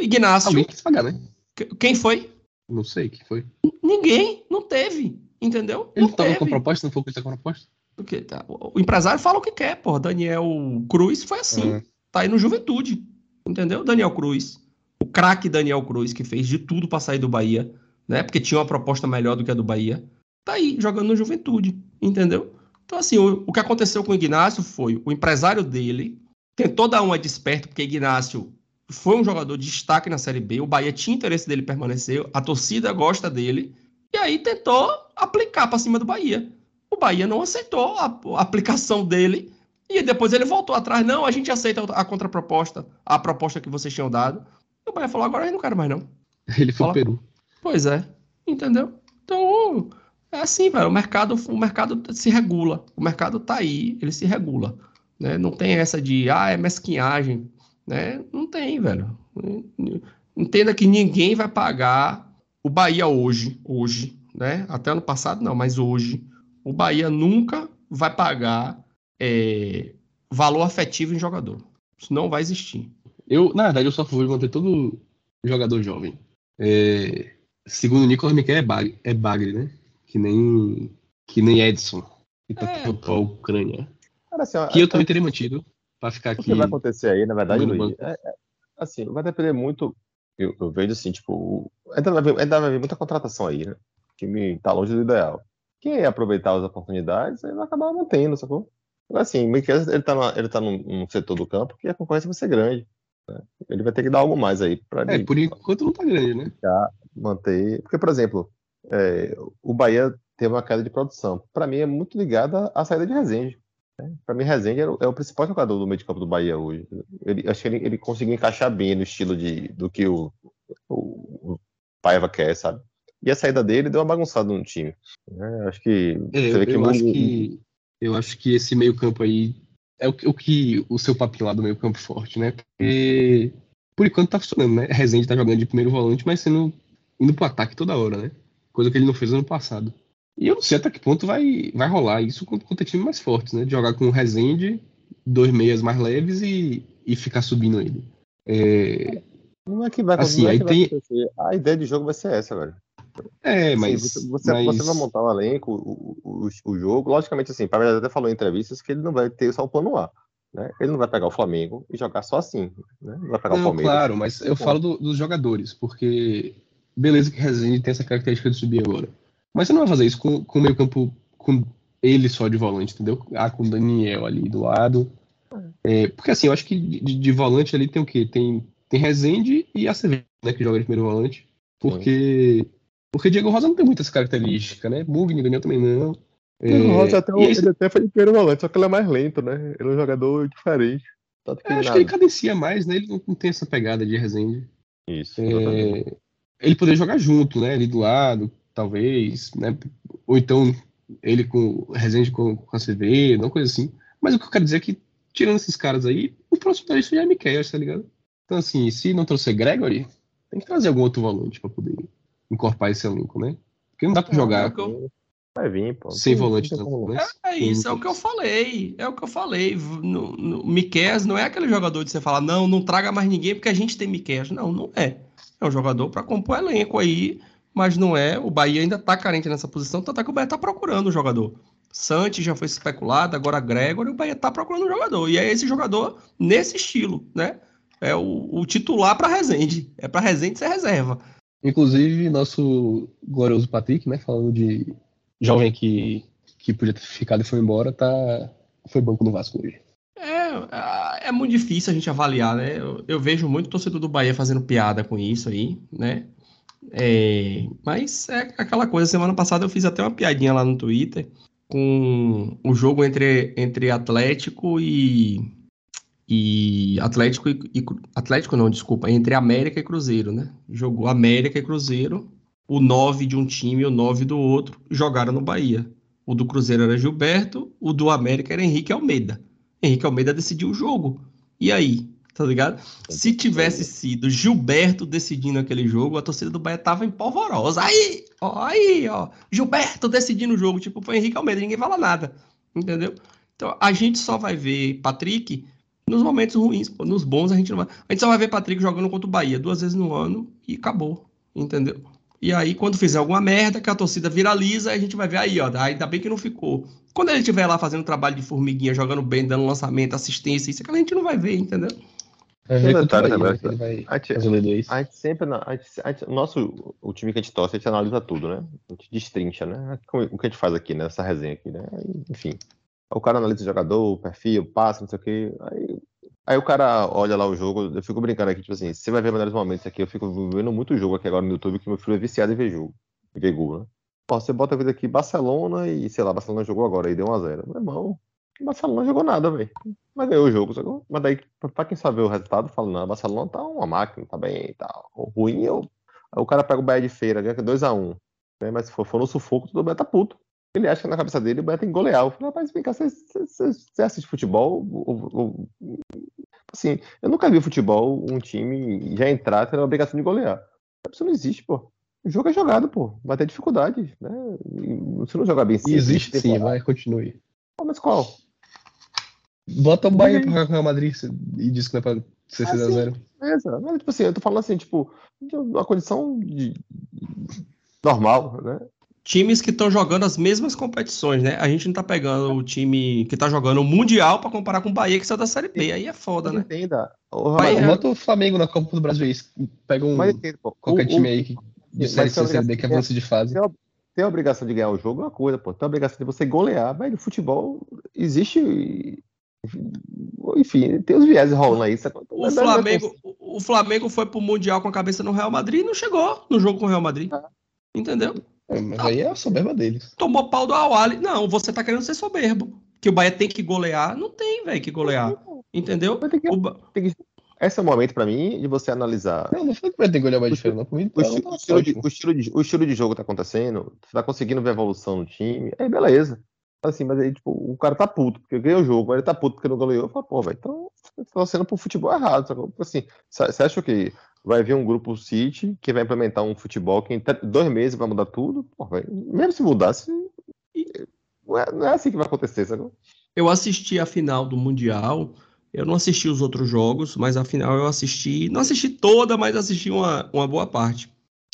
Ignácio, Alguém quis pagar, né? que- quem foi? Não sei o que foi. Ninguém, não teve, entendeu? Ele não tava teve. com proposta, não foi o que ele tá com proposta? Porque, tá, o empresário fala o que quer, porra. Daniel Cruz foi assim. Ah, tá aí no Juventude, entendeu? Daniel Cruz, o craque Daniel Cruz, que fez de tudo pra sair do Bahia, né? Porque tinha uma proposta melhor do que a do Bahia, tá aí jogando no Juventude, entendeu? Então, assim, o, o que aconteceu com o Ignácio foi o empresário dele tentou dar uma desperto, porque Ignácio foi um jogador de destaque na Série B, o Bahia tinha interesse dele permanecer, a torcida gosta dele, e aí tentou aplicar pra cima do Bahia. O Bahia não aceitou a, a aplicação dele e depois ele voltou atrás. Não, a gente aceita a contraproposta, a proposta que vocês tinham dado. E o Bahia falou: agora eu não quero mais, não. Ele foi Fala. Peru. Pois é. Entendeu? Então, é assim, velho. O mercado, o mercado se regula. O mercado tá aí, ele se regula. Né? Não tem essa de, ah, é mesquinhagem. Né? Não tem, velho. Entenda que ninguém vai pagar o Bahia hoje, hoje, né? Até ano passado não, mas hoje, o Bahia nunca vai pagar é, valor afetivo em jogador. Isso não vai existir. Eu, na verdade, eu só vou manter todo jogador jovem. É, segundo o Nicolas Miquel é Bagre, é Bagre, né? Que nem, que nem Edson, que tá é. para a Ucrânia. Cara, assim, que eu também teria mantido para ficar aqui. O que vai acontecer aí, na verdade, Luiz, é, é, assim, vai depender muito. Eu, eu vejo assim, tipo, ainda vai, vir, ainda vai vir muita contratação aí, né? Que me tá longe do ideal. Quem aproveitar as oportunidades, aí vai acabar mantendo, sacou? Assim, o Miquel, ele tá, na, ele tá num, num, setor do campo que a concorrência vai ser grande. Né? Ele vai ter que dar algo mais aí para É, por enquanto não tá grande, né? Manter. Porque, por exemplo, é, o Bahia teve uma queda de produção. Para mim, é muito ligada à saída de Rezende. Né? Para mim, Rezende é o, é o, principal jogador do meio de campo do Bahia hoje. Ele, acho que ele, ele conseguiu encaixar bem no estilo de, do que o, o, o Paiva quer, sabe? E a saída dele deu uma bagunçada no time. Né? Acho que. É, eu, que eu acho que eu acho que esse meio campo aí é o, o que o seu papinho lá do meio campo forte, né? Porque por enquanto tá funcionando, né? Rezende tá jogando de primeiro volante, mas sendo indo pro ataque toda hora, né? Coisa que ele não fez ano passado. E eu não sei até que ponto vai, vai rolar isso contra time mais forte, né? De jogar com o Rezende, dois meias mais leves e, e ficar subindo ele. É... Não é que vai, assim, é que vai tem... A ideia de jogo vai ser essa, velho. É, mas. Assim, você, mas... você, vai montar um elenco, o, o, o jogo. Logicamente, assim, Palmeiras até falou em entrevistas que ele não vai ter só o plano A. Né? Ele não vai pegar o Flamengo e jogar só assim. Né? Não vai pegar não, o Palmeiras. Claro, mas eu falo do, dos jogadores, porque beleza que Rezende tem essa característica de subir agora. Mas você não vai fazer isso com, com o meio campo com ele só de volante, entendeu? Ah, com o Daniel ali do lado. É, porque assim, eu acho que de, de, volante ali tem o quê? Tem, tem Rezende e a CV, né, que joga de primeiro volante. Porque Sim. Porque Diego Rosa não tem muitas características, né? Mugni, Daniel também não. Diego é... Rosa até, ele até foi de primeiro volante, só que ele é mais lento, né? Ele é um jogador diferente. É, acho que ele cadencia mais, né? Ele não, tem essa pegada de Resende. Isso. É... Ele poderia jogar junto, né? Ali do lado, talvez, né? Ou então ele com Resende com, com a CV, uma coisa assim. Mas o que eu quero dizer é que, tirando esses caras aí, o próximo da lista já é Miquel, tá ligado? Então, assim, se não trouxer Gregory, tem que trazer algum outro volante pra poder encorpar esse elenco, né? Porque não dá pra jogar. É Vai vir, pô. Sem volante, não. Né? É, é isso, é o que eu falei. É o que eu falei. No, no, Miquel não é aquele jogador de você falar, não, não traga mais ninguém porque a gente tem Miquel. Não, não é. É um jogador para compor elenco aí, mas não é. O Bahia ainda tá carente nessa posição, tanto é que o Bahia tá procurando o jogador. Santos já foi especulado, agora Gregory, o Bahia tá procurando um jogador. E é esse jogador nesse estilo, né? É o, o titular para Resende. É para Resende ser reserva. Inclusive, nosso glorioso Patrick, né, falando de jovem que, que podia ter ficado e foi embora, tá, foi banco no Vasco hoje. É, é muito difícil a gente avaliar, né? Eu, eu vejo muito torcedor do Bahia fazendo piada com isso aí, né? É, mas é aquela coisa, semana passada eu fiz até uma piadinha lá no Twitter com o jogo entre, entre Atlético e, e Atlético e, e, Atlético não, desculpa, entre América e Cruzeiro, né? Jogou América e Cruzeiro, o 9 de um time e o 9 do outro jogaram no Bahia. O do Cruzeiro era Gilberto, o do América era Henrique Almeida. Henrique Almeida decidiu o jogo. E aí, tá ligado? Se tivesse sido Gilberto decidindo aquele jogo, a torcida do Bahia tava em polvorosa. Aí, ó, aí, ó, Gilberto decidindo o jogo, tipo, foi Henrique Almeida, ninguém fala nada, entendeu? Então, a gente só vai ver Patrick nos momentos ruins, pô, nos bons a gente não vai. A gente só vai ver Patrick jogando contra o Bahia duas vezes no ano e acabou, entendeu? E aí, quando fizer alguma merda, que a torcida viraliza, a gente vai ver aí, ó, ainda bem que não ficou. Quando ele estiver lá fazendo trabalho de formiguinha, jogando bem, dando lançamento, assistência, isso que a gente não vai ver, entendeu? É, é detalhe, né, a, gente, a gente sempre, a gente, a gente, nosso, o time que a gente torce, a gente analisa tudo, né? A gente destrincha, né? O que a gente faz aqui, né? Essa resenha aqui, né? Enfim, o cara analisa o jogador, o perfil, passa, não sei o quê. Aí, aí o cara olha lá o jogo, eu fico brincando aqui, tipo assim, você vai ver melhores momentos aqui, eu fico vendo muito jogo aqui agora no YouTube, que meu filho é viciado em ver jogo, ver gol, né? Pô, você bota a vida aqui Barcelona e, sei lá, Barcelona jogou agora e deu 1x0. Meu irmão, Barcelona jogou nada, velho. Mas ganhou o jogo. Sacou? Mas daí, pra quem sabe o resultado, fala, não, Barcelona tá uma máquina, tá bem. O ruim é o. Aí o cara pega o Bahia de feira, ganha 2x1. Né? Mas se for, for no sufoco, todo mundo tá puto. Ele acha que na cabeça dele o Bahia tem que golear. Eu falei, rapaz, vem cá, você, você, você assiste futebol? Ou, ou, assim, eu nunca vi futebol, um time já entrar tendo a obrigação de golear. Isso não existe, pô. O jogo é jogado, pô. Vai ter dificuldade, né? Se não jogar bem sim, Existe sim, vai, continue. Pô, mas qual? Bota o Bahia pro Real Madrid e diz que não é pra ser 6x0. Ah, beleza. Mas, tipo assim, eu tô falando assim, tipo, uma condição de... normal, né? Times que estão jogando as mesmas competições, né? A gente não tá pegando o time que tá jogando o Mundial para comparar com o Bahia, que saiu da Série B. Aí é foda, né? Entenda. O Bahia... Bota o Flamengo na Copa do Brasil. Pega um. Mas, entenda, qualquer o, time aí que, de Série C, Série B que avança de fase. Tem a obrigação de ganhar o jogo é uma coisa, pô. Tem a obrigação de você golear, mas no futebol existe enfim, tem os viés rolando aí. O Flamengo, o Flamengo foi pro Mundial com a cabeça no Real Madrid e não chegou no jogo com o Real Madrid. Ah. Entendeu? É, mas aí é a soberba deles. Tomou pau do Awali. Não, você tá querendo ser soberbo. Que o Bahia tem que golear. Não tem, velho, que golear. Entendeu? Que, o... que... Esse é o momento para mim de você analisar. Não, não foi que vai ter que olhar mais diferente, não. O, o, estilo, o, estilo de, o, estilo de, o estilo de jogo tá acontecendo, você tá conseguindo ver evolução no time, aí beleza. Assim, mas aí, tipo, o cara tá puto, porque ganhou o jogo, mas ele tá puto porque não goleou. Eu falo, pô, velho, então você tá sendo pro futebol errado. Sabe? Assim, você acha que vai vir um grupo City que vai implementar um futebol que em dois meses vai mudar tudo? Véio, mesmo se mudasse, não é, não é assim que vai acontecer, sabe? Eu assisti a final do Mundial, eu não assisti os outros jogos, mas a final eu assisti, não assisti toda, mas assisti uma, uma boa parte.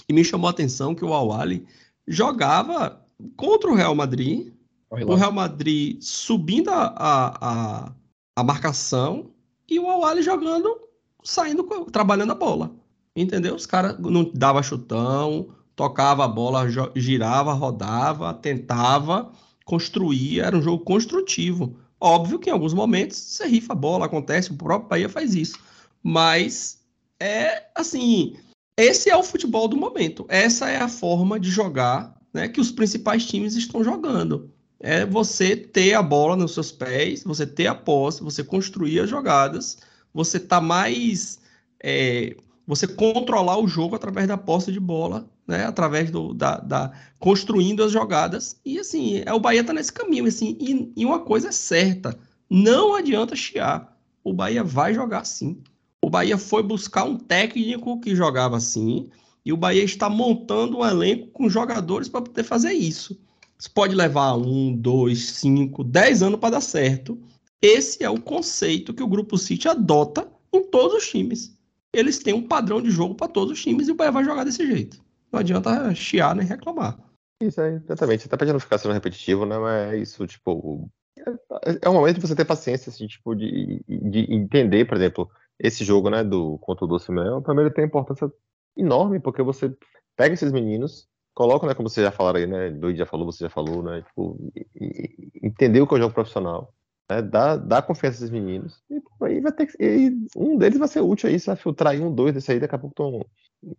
E me chamou a atenção que o Awali jogava contra o Real Madrid, o Real Madrid subindo a, a, a, marcação e o Awali jogando, saindo, trabalhando a bola. Entendeu? Os caras não dava chutão, tocava a bola, girava, rodava, tentava, construía, era um jogo construtivo. Óbvio que em alguns momentos você rifa a bola, acontece, o próprio Bahia faz isso. Mas é assim, esse é o futebol do momento. Essa é a forma de jogar né, que os principais times estão jogando é você ter a bola nos seus pés, você ter a posse, você construir as jogadas, você tá mais. É, você controlar o jogo através da posse de bola, né? Através do, da, da construindo as jogadas. E assim, é, o Bahia tá nesse caminho, assim, e, e uma coisa é certa: não adianta chiar. O Bahia vai jogar sim. O Bahia foi buscar um técnico que jogava assim, e o Bahia está montando um elenco com jogadores para poder fazer isso. Isso pode levar um, dois, cinco, dez anos para dar certo. Esse é o conceito que o Grupo City adota em todos os times. Eles têm um padrão de jogo para todos os times e o Bahia vai jogar desse jeito. Não adianta chiar nem reclamar. Isso aí, exatamente. Até pra não ficar sendo repetitivo, né? Mas é isso, tipo. É, é um momento de você ter paciência, assim, tipo, de, de entender, por exemplo, esse jogo, né, do contra o Doce Mel, ele tem importância enorme, porque você pega esses meninos, coloca, né, como você já falaram aí, né, Doide já falou, você já falou, né, tipo, entender o que é o jogo profissional, né, dá, dá confiança esses meninos, e aí vai ter que, e um deles vai ser útil aí, você vai filtrar aí um, dois desse aí, daqui a pouco estão,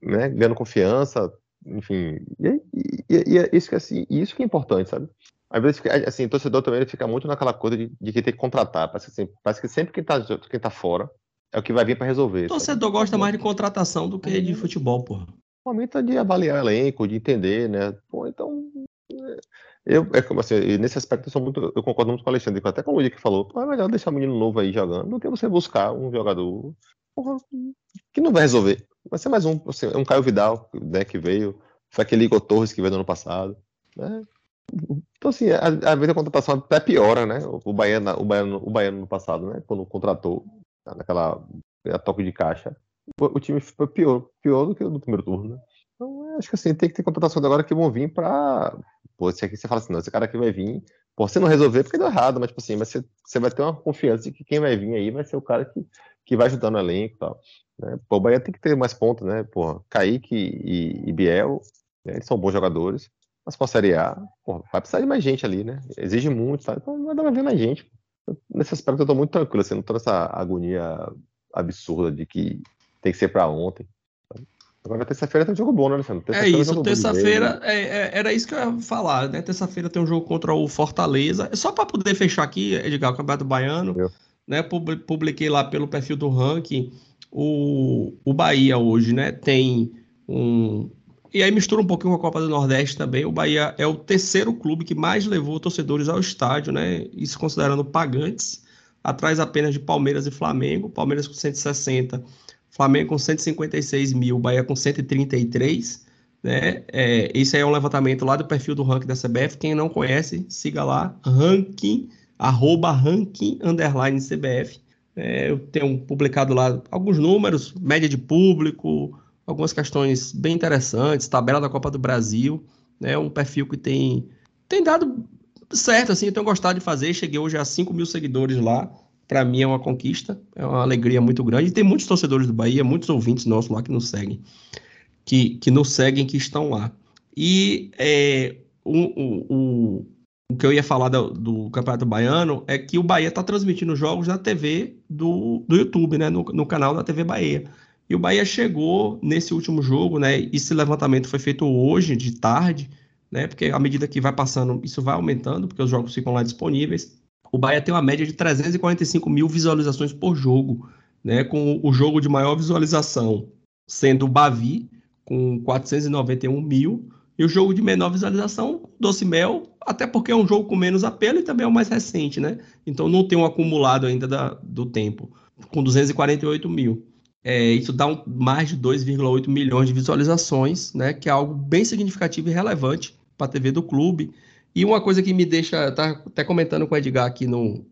né, ganhando confiança, enfim, e, e, e, é isso que, assim, isso que é importante, sabe? Às vezes, assim, o torcedor também ele fica muito naquela coisa de, de que tem que contratar, parece que, assim, parece que sempre quem tá, quem tá fora é o que vai vir para resolver. O torcedor sabe? gosta mais de contratação do que de futebol, porra momento é de avaliar o elenco, de entender, né? Pô, então. Eu, é como assim, nesse aspecto eu muito. Eu concordo muito com o Alexandre, até com o que falou, pô, é melhor deixar o menino novo aí jogando do que você buscar um jogador porra, que não vai resolver. Vai ser mais um, assim, um Caio Vidal, né, que veio, foi aquele Igor Torres que veio no ano passado, né? Então, assim, às vezes a contratação até piora, né? O Baiano, o Baiano, o Baiano no passado, né? Quando contratou, naquela a toque de caixa, o time foi pior, pior do que o do primeiro turno, né? Então, acho que assim, tem que ter contratações agora que vão vir pra. Pô, esse aqui você fala assim, não, esse cara aqui vai vir. Pô, você não resolver porque deu errado, mas tipo assim, mas você, você vai ter uma confiança de que quem vai vir aí vai ser o cara que, que vai ajudar no elenco e tal. Né? Pô, o Bahia tem que ter mais pontos, né? Pô, Kaique e, e Biel, né? eles são bons jogadores. Mas pra Série A, pô, vai precisar de mais gente ali, né? Exige muito, tá? Então vai dar pra ver mais gente. Nesse aspecto eu tô muito tranquilo, assim, não tô nessa agonia absurda de que tem que ser para ontem. Agora, terça-feira tem um jogo bom, né, Alexandre? É isso, terça-feira é, é, era isso que eu ia falar, né? Terça-feira tem um jogo contra o Fortaleza. Só para poder fechar aqui, Edgar, o Campeonato Baiano, né? Publiquei lá pelo perfil do ranking o, o Bahia hoje, né? Tem um, E aí mistura um pouquinho com a Copa do Nordeste também. O Bahia é o terceiro clube que mais levou torcedores ao estádio, né? Isso considerando pagantes, atrás apenas de Palmeiras e Flamengo. Palmeiras com 160, Flamengo com 156 mil, Bahia com 133. Né? É, esse aí é um levantamento lá do perfil do ranking da CBF. Quem não conhece, siga lá, ranking, arroba ranking, underline CBF. É, eu tenho publicado lá alguns números, média de público, algumas questões bem interessantes, tabela da Copa do Brasil, né? Um perfil que tem, tem dado certo, assim, eu tenho gostado de fazer. Cheguei hoje a 5 mil seguidores lá. Para mim é uma conquista, é uma alegria muito grande. E tem muitos torcedores do Bahia, muitos ouvintes nossos lá que nos seguem, que, que nos seguem, que estão lá. E é, o, o, o, que eu ia falar do, do, Campeonato Baiano é que o Bahia está transmitindo jogos na TV do, do YouTube, né? No, no canal da TV Bahia. E o Bahia chegou nesse último jogo, né? Esse levantamento foi feito hoje, de tarde, né? Porque à medida que vai passando, isso vai aumentando, porque os jogos ficam lá disponíveis. O Bahia tem uma média de 345 mil visualizações por jogo, né? Com o jogo de maior visualização sendo o Bavi, com 491 mil, e o jogo de menor visualização, Doce Mel, até porque é um jogo com menos apelo e também é o mais recente, né? Então não tem um acumulado ainda da, do tempo, com 248 mil. É, isso dá um, mais de 2,8 milhões de visualizações, né, que é algo bem significativo e relevante para a TV do clube. E uma coisa que me deixa, tá até comentando com o Edgar aqui no,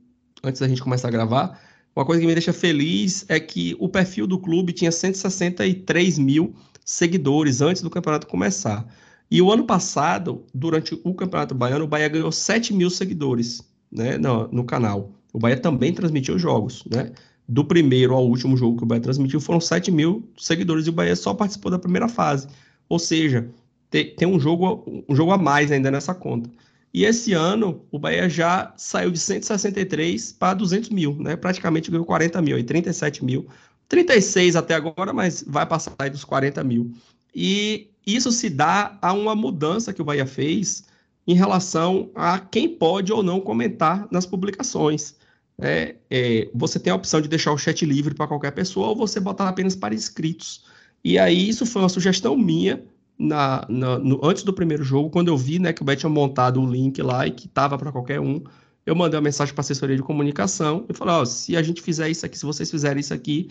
antes da gente começar a gravar, uma coisa que me deixa feliz é que o perfil do clube tinha 163 mil seguidores antes do campeonato começar. E o ano passado, durante o Campeonato Baiano, o Bahia ganhou 7 mil seguidores né, no, no canal. O Bahia também transmitiu jogos, né? do primeiro ao último jogo que o Bahia transmitiu foram 7 mil seguidores e o Bahia só participou da primeira fase. Ou seja, tem, tem um, jogo, um jogo a mais ainda nessa conta. E esse ano o Bahia já saiu de 163 para 200 mil, né? Praticamente ganhou 40 mil, aí 37 mil. 36 até agora, mas vai passar aí dos 40 mil. E isso se dá a uma mudança que o Bahia fez em relação a quem pode ou não comentar nas publicações é, é, você tem a opção de deixar o chat livre para qualquer pessoa ou você botar apenas para inscritos. E aí, isso foi uma sugestão minha na, na no, antes do primeiro jogo, quando eu vi né, que o Bet tinha montado o link lá e que estava para qualquer um. Eu mandei uma mensagem para a assessoria de comunicação e falei: se a gente fizer isso aqui, se vocês fizerem isso aqui,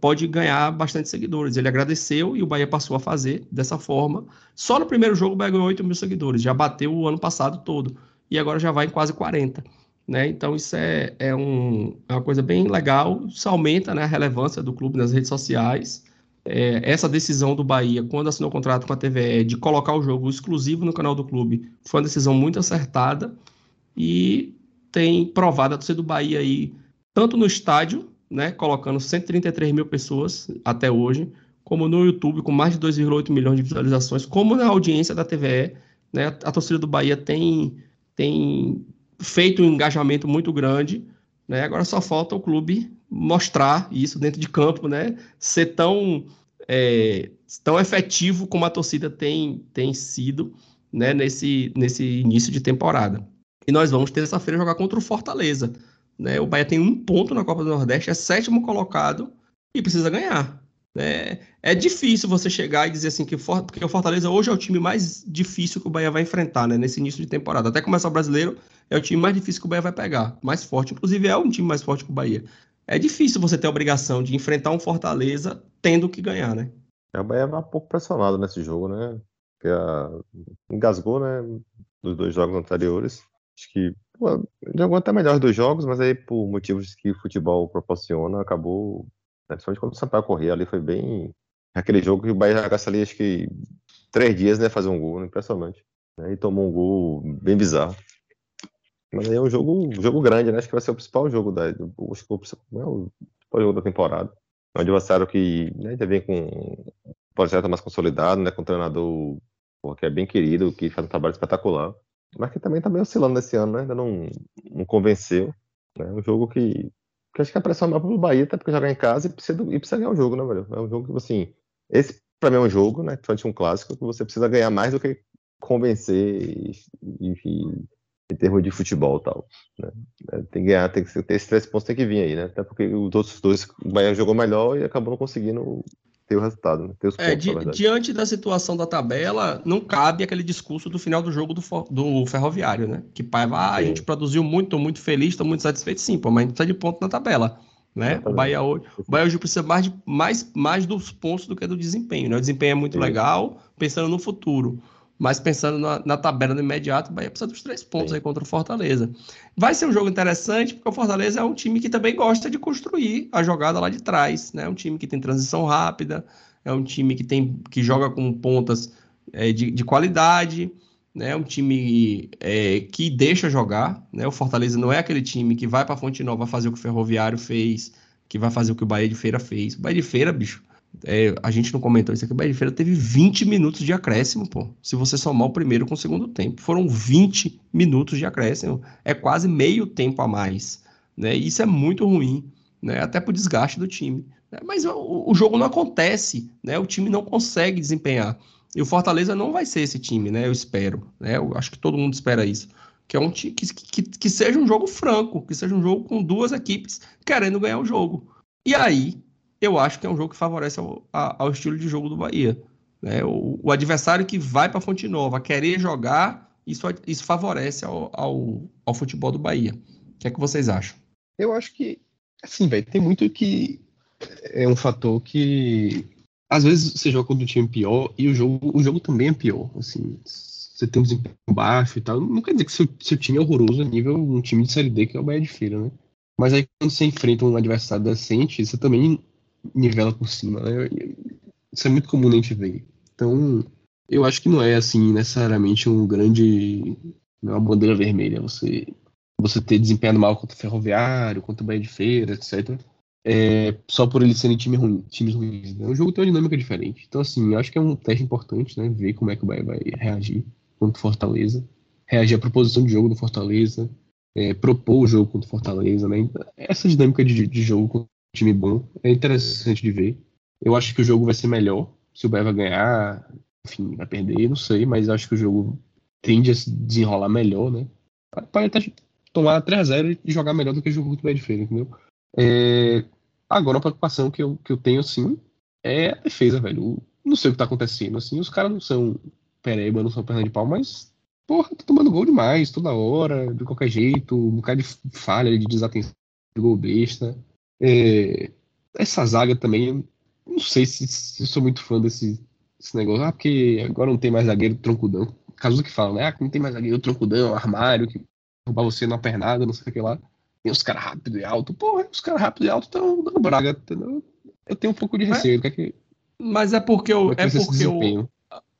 pode ganhar bastante seguidores. Ele agradeceu e o Bahia passou a fazer dessa forma. Só no primeiro jogo o Bahia ganhou 8 mil seguidores, já bateu o ano passado todo. E agora já vai em quase 40. Né? Então, isso é, é, um, é, uma coisa bem legal, isso aumenta né, a relevância do clube nas redes sociais. É, essa decisão do Bahia, quando assinou o contrato com a TVE, de colocar o jogo exclusivo no canal do clube, foi uma decisão muito acertada e tem provado a torcida do Bahia aí, tanto no estádio, né, colocando 133 mil pessoas até hoje, como no YouTube, com mais de 2,8 milhões de visualizações, como na audiência da TVE. Né, a torcida do Bahia tem, tem feito um engajamento muito grande, né? Agora só falta o clube mostrar isso dentro de campo, né? Ser tão, é, tão efetivo como a torcida tem, tem sido né? nesse, nesse início de temporada. E nós vamos terça-feira jogar contra o Fortaleza. Né? O Bahia tem um ponto na Copa do Nordeste, é sétimo colocado e precisa ganhar. É, é difícil você chegar e dizer assim que porque o Fortaleza hoje é o time mais difícil que o Bahia vai enfrentar, né? Nesse início de temporada. Até começar o brasileiro, é o time mais difícil que o Bahia vai pegar, mais forte. Inclusive, é um time mais forte que o Bahia. É difícil você ter a obrigação de enfrentar um Fortaleza tendo que ganhar, né? É, o Bahia vai um pouco pressionado nesse jogo, né? Porque a... engasgou, né? Nos dois jogos anteriores. Acho que pô, jogou até melhor os dois jogos, mas aí por motivos que o futebol proporciona, acabou né? Principalmente quando o Sampaio corria ali, foi bem. Aquele jogo que o Bahia gasta ali, acho que três dias, né? Fazer um gol, impressionante. Né? E tomou um gol bem bizarro. Mas aí é um jogo, jogo grande, né? Acho que vai ser o principal jogo da. Acho que o principal, é o principal jogo da temporada. É um adversário que né, já vem com um projeto mais consolidado, né? Com um treinador que é bem querido, que faz um trabalho espetacular. Mas que também está meio oscilando nesse ano, né? Ainda não, não convenceu. É né? um jogo que porque acho que a pressão é maior pro Bahia, até porque jogar em casa e precisa, e precisa ganhar o jogo, né, velho? É um jogo que, assim, esse pra mim é um jogo, né, frente um clássico, que você precisa ganhar mais do que convencer enfim, em termos de futebol e tal. Né? É, tem que ganhar, tem que ter esses três pontos, tem que vir aí, né? Até porque os outros dois, o Bahia jogou melhor e acabou não conseguindo ter o resultado, né? ter os pontos, É, di- diante da situação da tabela, não cabe aquele discurso do final do jogo do, do Ferroviário, né? Que Paiva, ah, a gente produziu muito, tô muito feliz, tô muito satisfeito, sim, pô, mas a gente precisa de ponto na tabela, né? O. Bahia hoje, o Bahia hoje precisa mais, de, mais, mais dos pontos do que do desempenho, né? O desempenho é muito Sim. legal, pensando no futuro, mas pensando na, na tabela no imediato, o Bahia precisa dos três pontos Sim. aí contra o Fortaleza. Vai ser um jogo interessante, porque o Fortaleza é um time que também gosta de construir a jogada lá de trás, né? Um time que tem transição rápida, é um time que tem que joga com pontas é, de, de qualidade, né? É um time é, que deixa jogar, né? O Fortaleza não é aquele time que vai para Fonte Nova fazer o que o Ferroviário fez, que vai fazer o que o Bahia de Feira fez. O Bahia de Feira, bicho, é, a gente não comentou isso aqui, o Bahia Feira teve 20 minutos de acréscimo, pô. Se você somar o primeiro com o segundo tempo, foram 20 minutos de acréscimo, é quase meio tempo a mais, né? Isso é muito ruim, né? Até pro desgaste do time. Mas o, o jogo não acontece, né? O time não consegue desempenhar. E o Fortaleza não vai ser esse time, né? Eu espero, né? Eu acho que todo mundo espera isso. Que é um que, que, que seja um jogo franco, que seja um jogo com duas equipes querendo ganhar o jogo. E aí, eu acho que é um jogo que favorece ao, a- ao estilo de jogo do Bahia. né? O, o adversário que vai para Fonte Nova querer jogar, isso, isso favorece ao, ao, ao futebol do Bahia. O que é que vocês acham? Eu acho que, assim, velho, tem muito que é um fator que às vezes você joga contra um time pior e o jogo, o jogo também é pior. Assim, você tem um desempenho baixo e tal. Não quer dizer que seu, seu time é horroroso a nível um time de série D que é o Bahia de Feira, né? Mas aí quando você enfrenta um adversário decente, você também nivela por cima, né? Isso é muito comum a gente ver. Então, eu acho que não é assim necessariamente um grande, não é uma bandeira vermelha você você ter desempenhado mal contra o Ferroviário, contra o Bahia de Feira, etc. É, só por eles serem time ruim, times ruins. Né? O jogo tem uma dinâmica diferente. Então, assim, eu acho que é um teste importante, né? Ver como é que o Bahia vai reagir contra o Fortaleza. Reagir à proposição de jogo do Fortaleza. é, propor o jogo contra o Fortaleza, né? Essa dinâmica de, de jogo time bom é interessante de ver. Eu acho que o jogo vai ser melhor. Se o Bahia vai ganhar, enfim, vai perder, não sei, mas acho que o jogo tende a se desenrolar melhor, né? Pode até tomar 3x0 e jogar melhor do que o jogo contra o Bahia entendeu? É, Agora, uma preocupação que eu, que eu tenho, assim, é a defesa, velho. Não sei o que tá acontecendo, assim. Os caras não são pereba, não são perna de pau, mas, porra, tá tomando gol demais, toda hora, de qualquer jeito, um bocado de falha, de desatenção, de gol besta. É, Essa zaga também, eu não sei se, se eu sou muito fã desse, desse negócio. Ah, porque agora não tem mais zagueiro troncudão. Caso que fala, né? Ah, não tem mais zagueiro troncudão, armário, que roubar você na pernada, não sei o que lá. E os caras rápido e alto. Porra, os caras rápido e alto estão dando braga. entendeu? Eu tenho um pouco de receio. que é que, Mas é porque, como é é porque desempenho.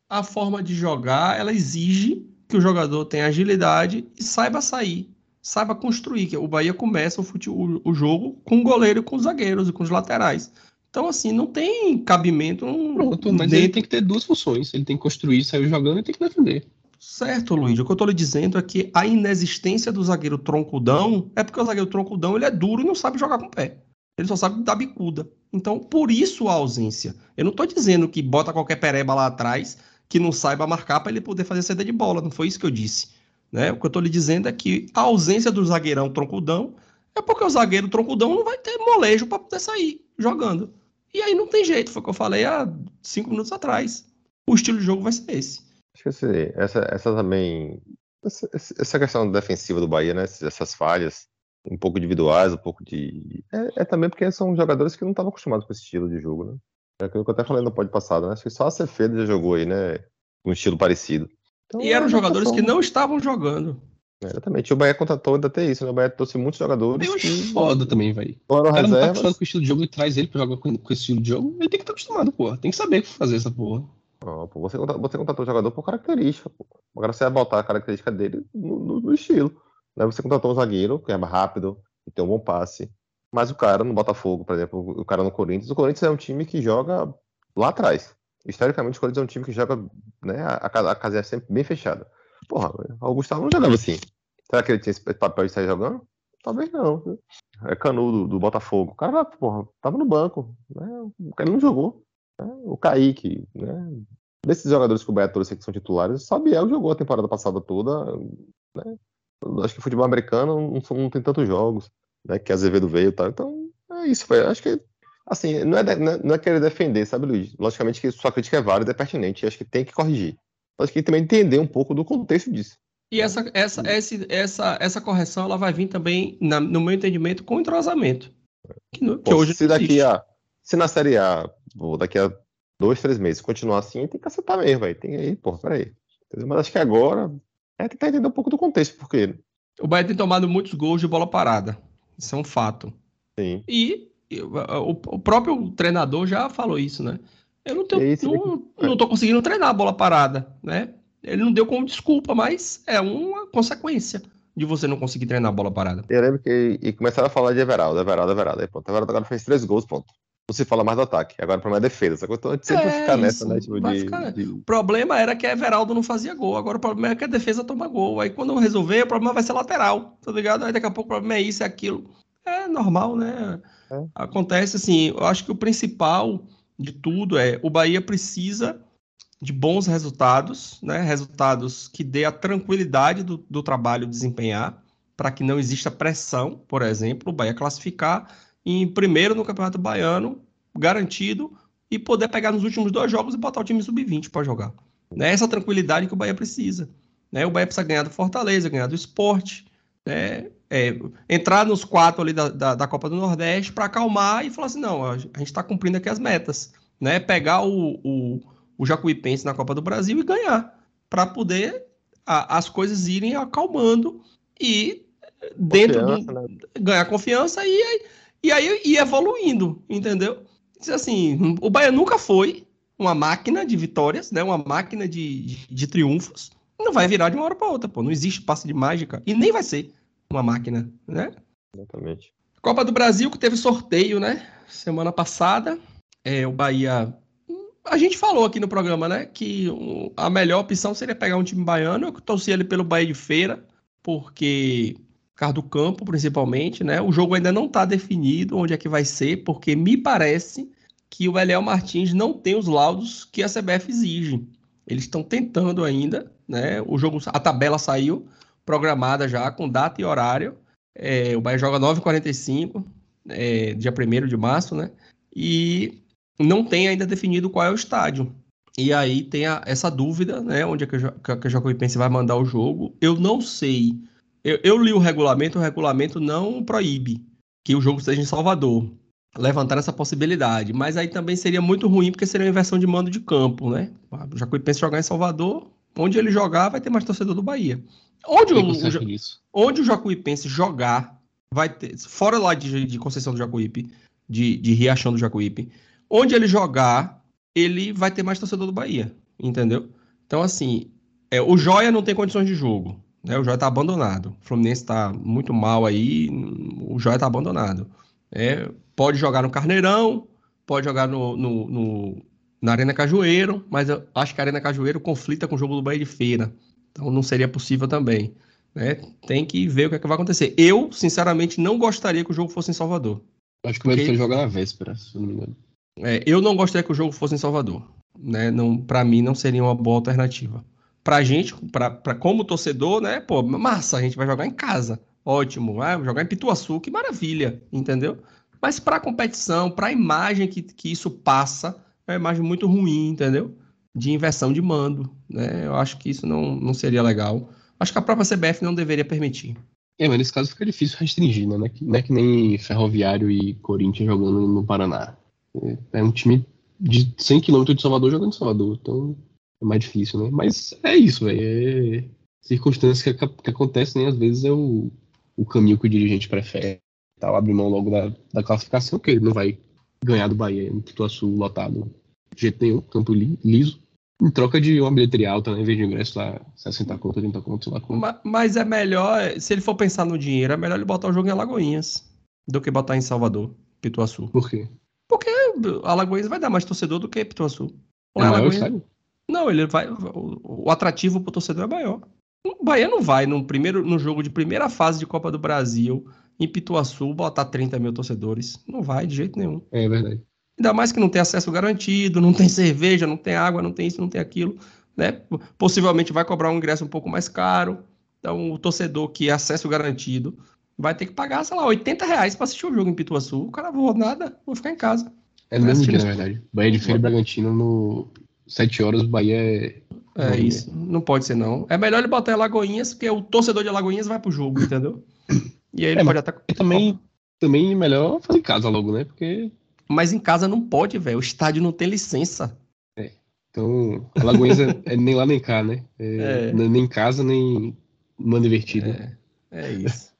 a forma de jogar, ela exige que o jogador tenha agilidade e saiba sair, saiba construir. Que o Bahia começa o, fute- o- o jogo com o goleiro e com os zagueiros e com os laterais. Então, assim, não tem cabimento. não- Pronto, mas dentro- ele tem que ter duas funções. Ele tem que construir, sair jogando e tem que defender. Certo, Luiz. O que eu tô lhe dizendo é que a inexistência do zagueiro troncudão é porque o zagueiro troncudão ele é duro e não sabe jogar com o pé. Ele só sabe dar bicuda. Então, por isso a ausência. Eu não tô dizendo que bota qualquer pereba lá atrás que não saiba marcar para ele poder fazer saída de bola. Não foi isso que eu disse. Né? O que eu tô lhe dizendo é que a ausência do zagueirão troncudão é porque o zagueiro troncudão não vai ter molejo para poder sair jogando. E aí não tem jeito. Foi o que eu falei há cinco minutos atrás. O estilo de jogo vai ser esse. Esse- essa, essa também. Essa, essa questão defensiva do Bahia, né? Essas falhas, um pouco individuais, um pouco de. É, é também porque são jogadores que não estavam acostumados com esse estilo de jogo, né? É aquilo que eu até falei no pod passado, né? Acho que só a Cefedo já jogou aí, né? Um estilo parecido. Então, E eram jogadores que não estavam jogando. É, Exatamente. E o Bahia contratou ainda tem isso, né? O Bahia trouxe muitos jogadores Eu acho que foda também, velho. O cara não tá acostumado com o estilo de jogo e traz ele pra jogar com, com esse estilo de jogo. Ele tem que estar acostumado, porra. Tem que saber fazer essa porra. Não, pô, você, você contratou o jogador por característica, pô. Agora você vai botar a característica dele no, no- no estilo. Né? Você contratou um zagueiro que é mais rápido, que tem um bom passe. Mas o cara no Botafogo, por exemplo, o cara no Corinthians, o Corinthians é um time que joga lá atrás. Historicamente, o Corinthians é um time que joga, né? A, a, a casinha é sempre bem fechada. Porra, o Gustavo não jogava assim. Será que ele tinha esse papel de sair jogando? Talvez não. É Canudo do Botafogo. O cara, porra, tava no banco. Né? O cara não jogou. né? O Kaique, né? Desses jogadores que o Bahia trouxe que são titulares, só Biel jogou a temporada passada toda. Né? Acho que futebol americano não, não tem tantos jogos, né? Que Azevedo veio e tal. Então, é isso. Foi, acho que Assim, não é, de- não é- não é querer defender, sabe, Luiz? Logicamente que sua crítica é válida, é pertinente, e acho que tem que corrigir. Mas que também entender um pouco do contexto disso. E essa, essa, essa, essa, essa correção ela vai vir também, na- no meu entendimento, com entrosamento. Que, no- que Pô, hoje se daqui existe. a. Se na Série A, pô, daqui a dois, três meses, continuar assim, tem que acertar mesmo, velho. Tem aí, pô, peraí. Entendeu? Mas acho que agora é tentar entender um pouco do contexto, porque, O Bahia tem tomado muitos gols de bola parada. Isso é um fato. sim. E o, o- o próprio treinador já falou isso, né? Eu não, tenho, É não, não tô conseguindo treinar a bola parada, né? Ele não deu como desculpa, mas é uma consequência de você não conseguir treinar a bola parada. Eu lembro que e começaram a falar de Everaldo, Everaldo, Everaldo. Aí, pronto, Everaldo agora fez três gols, ponto. Não se fala mais do ataque. Agora para mais defesa. Só que eu sempre É, ficar nessa, né? Tipo, de, ficar- de- O problema era que Everaldo não fazia gol. Agora o problema é que a defesa toma gol. Aí quando resolver, o problema vai ser lateral, tá ligado? Aí daqui a pouco o problema é isso, é aquilo. É normal, né? Acontece assim. Eu acho que o principal de tudo é o Bahia precisa de bons resultados, né? Resultados que dê a tranquilidade do, do trabalho desempenhar, para que não exista pressão, por exemplo, o Bahia classificar em primeiro no Campeonato Baiano, garantido, e poder pegar nos últimos dois jogos e botar o time sub-20 para jogar. Né? Essa tranquilidade que o Bahia precisa. Né? O Bahia precisa ganhar do Fortaleza, ganhar do esporte, né? É, entrar nos quatro ali da, da, da Copa do Nordeste para acalmar e falar assim: não, a gente está cumprindo aqui as metas. Né? Pegar o, o, o Jacuipense na Copa do Brasil e ganhar, para poder a- as coisas irem acalmando e dentro do, né? ganhar confiança e, e aí ir evoluindo, entendeu? Assim, o Bahia nunca foi uma máquina de vitórias, né? Uma máquina de, de, de triunfos. Não vai virar de uma hora para outra, pô. Não existe passe de mágica e nem vai ser uma máquina, né? Exatamente. Copa do Brasil que teve sorteio, né? Semana passada, é, o Bahia. A gente falou aqui no programa, né? Que a melhor opção seria pegar um time baiano. Eu torci ali pelo Bahia de Feira, porque. por causa do campo, principalmente, né? O jogo ainda não está definido onde é que vai ser, porque me parece que o Eliel Martins não tem os laudos que a CBF exige. Eles estão tentando ainda, né? O jogo, a tabela saiu programada já com data e horário. É, o Bahia joga 9h45, é, dia 1 de março, né? E não tem ainda definido qual é o estádio. E aí tem a- essa dúvida, né? Onde é que, a que a a Jacuipense vai mandar o jogo. Eu não sei. Eu, eu li o regulamento, o regulamento não proíbe que o jogo seja em Salvador. Levantar essa possibilidade. Mas aí também seria muito ruim, porque seria uma inversão de mando de campo, né? O Jacuipense jogar em Salvador, onde ele jogar, vai ter mais torcedor do Bahia. Onde O o, onde o Jacuipense jogar, vai ter, fora lá de, de Conceição do Jacuípe, de, de Riachão do Jacuípe, onde ele jogar, ele vai ter mais torcedor do Bahia, entendeu? Então, assim, é, o Joia não tem condições de jogo, né? O Joia tá abandonado. O Fluminense tá muito mal aí, o Joia tá abandonado. É, pode jogar no Carneirão, pode jogar no, no- no- na Arena Cajueiro, mas eu acho que a Arena Cajueiro conflita com o jogo do Bahia de Feira. Então não seria possível também. né? Tem que ver o que, é que vai acontecer. Eu, sinceramente, não gostaria que o jogo fosse em Salvador. Acho que o Porque- foi jogar na véspera, se eu não me engano. É, eu não gostaria que o jogo fosse em Salvador. Né? Não, para mim não seria uma boa alternativa. Pra gente, pra, pra, como torcedor, né? Pô, massa, a gente vai jogar em casa. Ótimo. Ah, jogar em Pituaçu, que maravilha, entendeu? Mas pra competição, pra imagem que, que isso passa, é uma imagem muito ruim, entendeu? De inversão de mando. Né? Eu acho que isso não, não seria legal. Acho que a própria CBF não deveria permitir. É, mas nesse caso fica difícil restringir, né? Não é que, não é que nem Ferroviário e Corinthians jogando no Paraná. É, é um time de 100 km de Salvador jogando em Salvador, então é mais difícil, né? Mas é isso, velho. É circunstâncias que, que acontecem, né? Às vezes é o, o caminho que o dirigente prefere. Tal, abre mão logo da, da classificação, que ele não vai ganhar do Bahia no Pituaçu lotado de jeito nenhum, campo li- liso. Em troca de uma bilheteria alta, né? Em vez de ingresso lá, 60 conto, 30 conto, sei lá quanto. Ma- Mas é melhor, se ele for pensar no dinheiro, é melhor ele botar o jogo em Alagoinhas do que botar em Salvador, Pituaçu. Por quê? Alagoinhas vai dar mais torcedor do que Pituaçu. É Ou maior o Alagoinhas- estádio? Não, ele vai. O, o atrativo pro torcedor é maior. O Bahia não vai no, primeiro, no jogo de primeira fase de Copa do Brasil, em Pituaçu, botar 30 mil torcedores. Não vai de jeito nenhum. É verdade. Ainda mais que não tem acesso garantido, não tem (laughs) cerveja, não tem água, não tem isso, não tem aquilo. Né? Possivelmente vai cobrar um ingresso um pouco mais caro. Então, o torcedor que é acesso garantido vai ter que pagar, sei lá, 80 reais pra assistir o jogo em Pituaçu. O cara vou nada, vou ficar em casa. É no mesmo dia, na verdade. Bahia de Feira e Bragantino no 7 horas, o Bahia é. É Vamos isso, não pode ser não. É melhor ele botar em Alagoinhas, porque o torcedor de Alagoinhas vai pro jogo, entendeu? E aí ele É, pode até. E também, também é melhor fazer em casa logo, né? Porque. Mas em casa não pode, velho. O estádio não tem licença. Então, Alagoinhas (laughs) é, é nem lá nem cá, né? É, É. Nem em casa, nem manda invertida. É isso.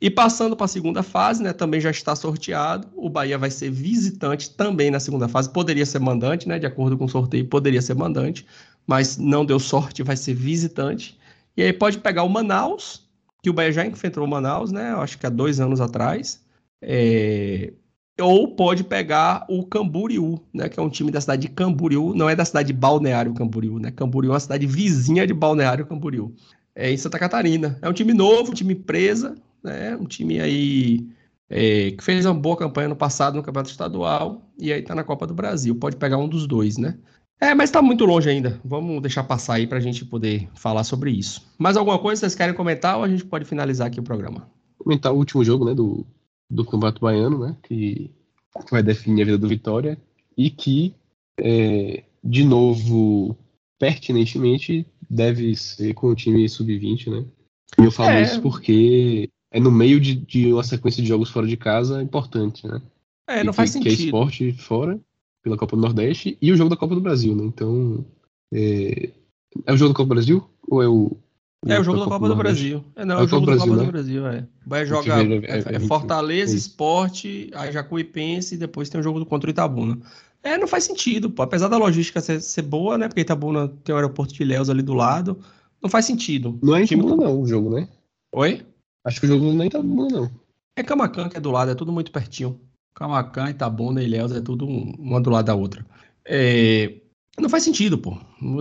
E passando para a segunda fase, né? Também já está sorteado. O Bahia vai ser visitante também na segunda fase. Poderia ser mandante, né? De acordo com o sorteio, poderia ser mandante, mas não deu sorte, vai ser visitante. E aí pode pegar o Manaus, que o Bahia já enfrentou o Manaus, né? Acho que há dois anos atrás. É, Ou pode pegar o Camboriú, né? Que é um time da cidade de Camboriú, não é da cidade de Balneário Camboriú, né? Camboriú é uma cidade vizinha de Balneário Camboriú é, em Santa Catarina. É um time novo, um time presa, né? Um time aí é, que fez uma boa campanha no passado no Campeonato Estadual e aí tá na Copa do Brasil. Pode pegar um dos dois, né? É, mas tá muito longe ainda. Vamos deixar passar aí pra gente poder falar sobre isso. Mais alguma coisa vocês querem comentar ou a gente pode finalizar aqui o programa? Comentar o último jogo, né? Do, do Campeonato Baiano, né? Que, que vai definir a vida do Vitória. E que, é, de novo, pertinentemente, deve ser com o time sub-20, né? E eu falo É. isso porque é no meio de, de uma sequência de jogos fora de casa importante, né? É, E não que, faz Que é sentido. esporte fora, pela Copa do Nordeste, e o jogo da Copa do Brasil, né? Então. É, é o jogo da Copa do Brasil? Ou é o. É o jogo da Copa do? Brasil. É, não, É o jogo da Copa do Brasil, é. Vai jogar é, é- é Fortaleza, é. Esporte, aí Jacuipense e depois tem o jogo contra o Itabuna. É, não faz sentido, pô. Apesar da logística ser, ser boa, né? Porque Itabuna tem o aeroporto de Ilhéus ali do lado. Não faz sentido. Não é Itabuna, não, o jogo, né? Oi? Acho que o jogo não é Itabuna, não. É Camacan que é do lado, é tudo muito pertinho. Camacan, Itabuna e Ilhéus é tudo um- uma do lado da outra. É, Não faz sentido, pô.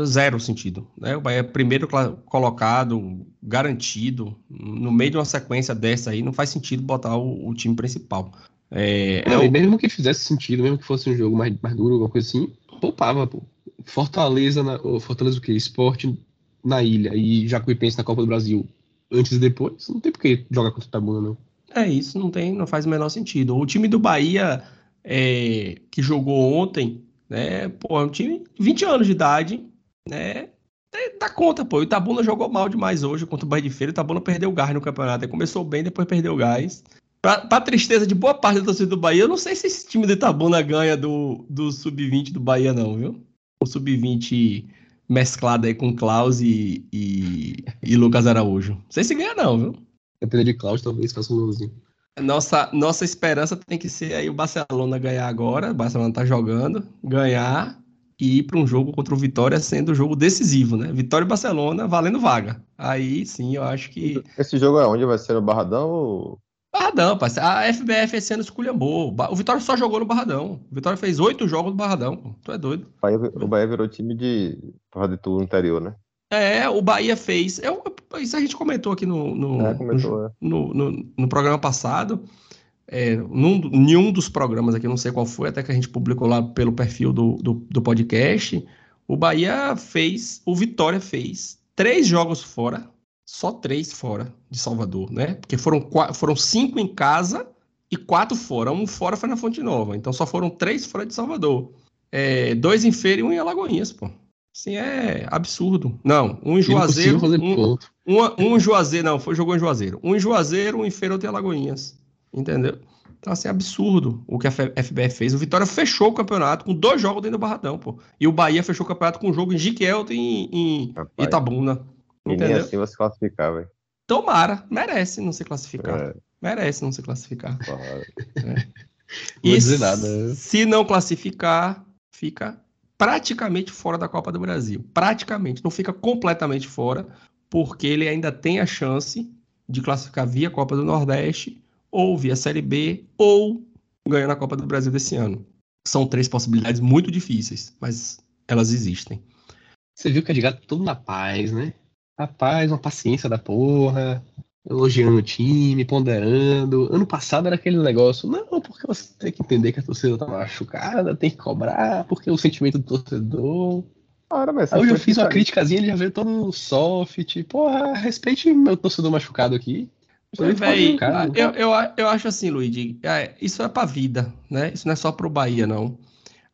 Zero sentido. Né? O Bahia é primeiro colocado, garantido, no meio de uma sequência dessa aí, não faz sentido botar o, o time principal. É, é Não, o- e mesmo que fizesse sentido, mesmo que fosse um jogo mais, mais duro, alguma coisa assim, poupava, pô. Fortaleza, na, Fortaleza o quê? Esporte na ilha e Jacuipense na Copa do Brasil antes e depois, não tem por que jogar contra o Itabuna, não. É isso, não tem, não faz o menor sentido. O time do Bahia é, que jogou ontem, né? Pô, é um time de 20 anos de idade, né? é, Dá conta, pô. O Itabuna jogou mal demais hoje contra o Bahia de Feira. O Itabuna perdeu o gás no campeonato. Ele começou bem, depois perdeu o gás. Pra, pra tristeza de boa parte da torcida do Bahia, eu não sei se esse time do Itabuna ganha do, do Sub-20 do Bahia, não, viu? O Sub-20 mesclado aí com Klaus e, e, e Lucas Araújo. Não sei se ganha, não, viu? Depender de Cláudio, talvez faça um golzinho. Nossa, nossa esperança tem que ser aí o Barcelona ganhar agora. O Barcelona tá jogando, ganhar e ir para um jogo contra o Vitória sendo o jogo decisivo, né? Vitória e Barcelona valendo vaga. Aí sim, eu acho que. Esse jogo é onde? Vai ser no Barradão ou. Barradão, parceiro. A FBF esse ano esculhambou. O Vitória só jogou no Barradão. O Vitória fez oito jogos no Barradão. Tu é doido. O Bahia, o Bahia virou time de Porra de Tudo interior, né? É, o Bahia fez. Eu, isso a gente comentou aqui no, no, É, comentou, é. no, no, no programa passado, é, num, nenhum dos programas aqui, não sei qual foi, até que a gente publicou lá pelo perfil do, do, do podcast, o Bahia fez, o Vitória fez três jogos fora, só três fora de Salvador, né? Porque foram, qua- foram cinco em casa e quatro fora. Um fora foi na Fonte Nova, então só foram três fora de Salvador. É, dois em Feira e um em Alagoinhas, pô. Assim, é absurdo. Não, um em Juazeiro, fazer um. Um, um em Juazeiro, não, foi, jogou em Juazeiro. Um em Juazeiro, um em Feira, outro em Alagoinhas. Entendeu? Então, assim, é absurdo o que a FBF fez. O Vitória fechou o campeonato com dois jogos dentro do Barradão, pô. E o Bahia fechou o campeonato com um jogo em Jiquelto e em, em Rapaz. Itabuna. E nem Entendeu? assim vai se classificar, velho. Tomara, merece não se classificar. É, Merece não se classificar. vou (laughs) E dizer nada. né? Se não classificar, fica praticamente fora da Copa do Brasil. Praticamente. Não fica completamente fora, porque ele ainda tem a chance de classificar via Copa do Nordeste, ou via Série B, ou ganhando a Copa do Brasil desse ano. São três possibilidades muito difíceis, mas elas existem. Você viu que a Edgar tá todo na paz, né? Na paz, uma paciência da porra, elogiando o time, ponderando. Ano passado era aquele negócio, não, porque você tem que entender que a torcida tá machucada, tem que cobrar, porque é o sentimento do torcedor. Ora, mas Aí hoje eu fiz uma criticazinha, ele já veio todo soft, porra, respeite meu torcedor machucado aqui. Véi, eu, eu, eu acho assim, Luigi, é, isso é pra vida, né? Isso não é só pro Bahia, não.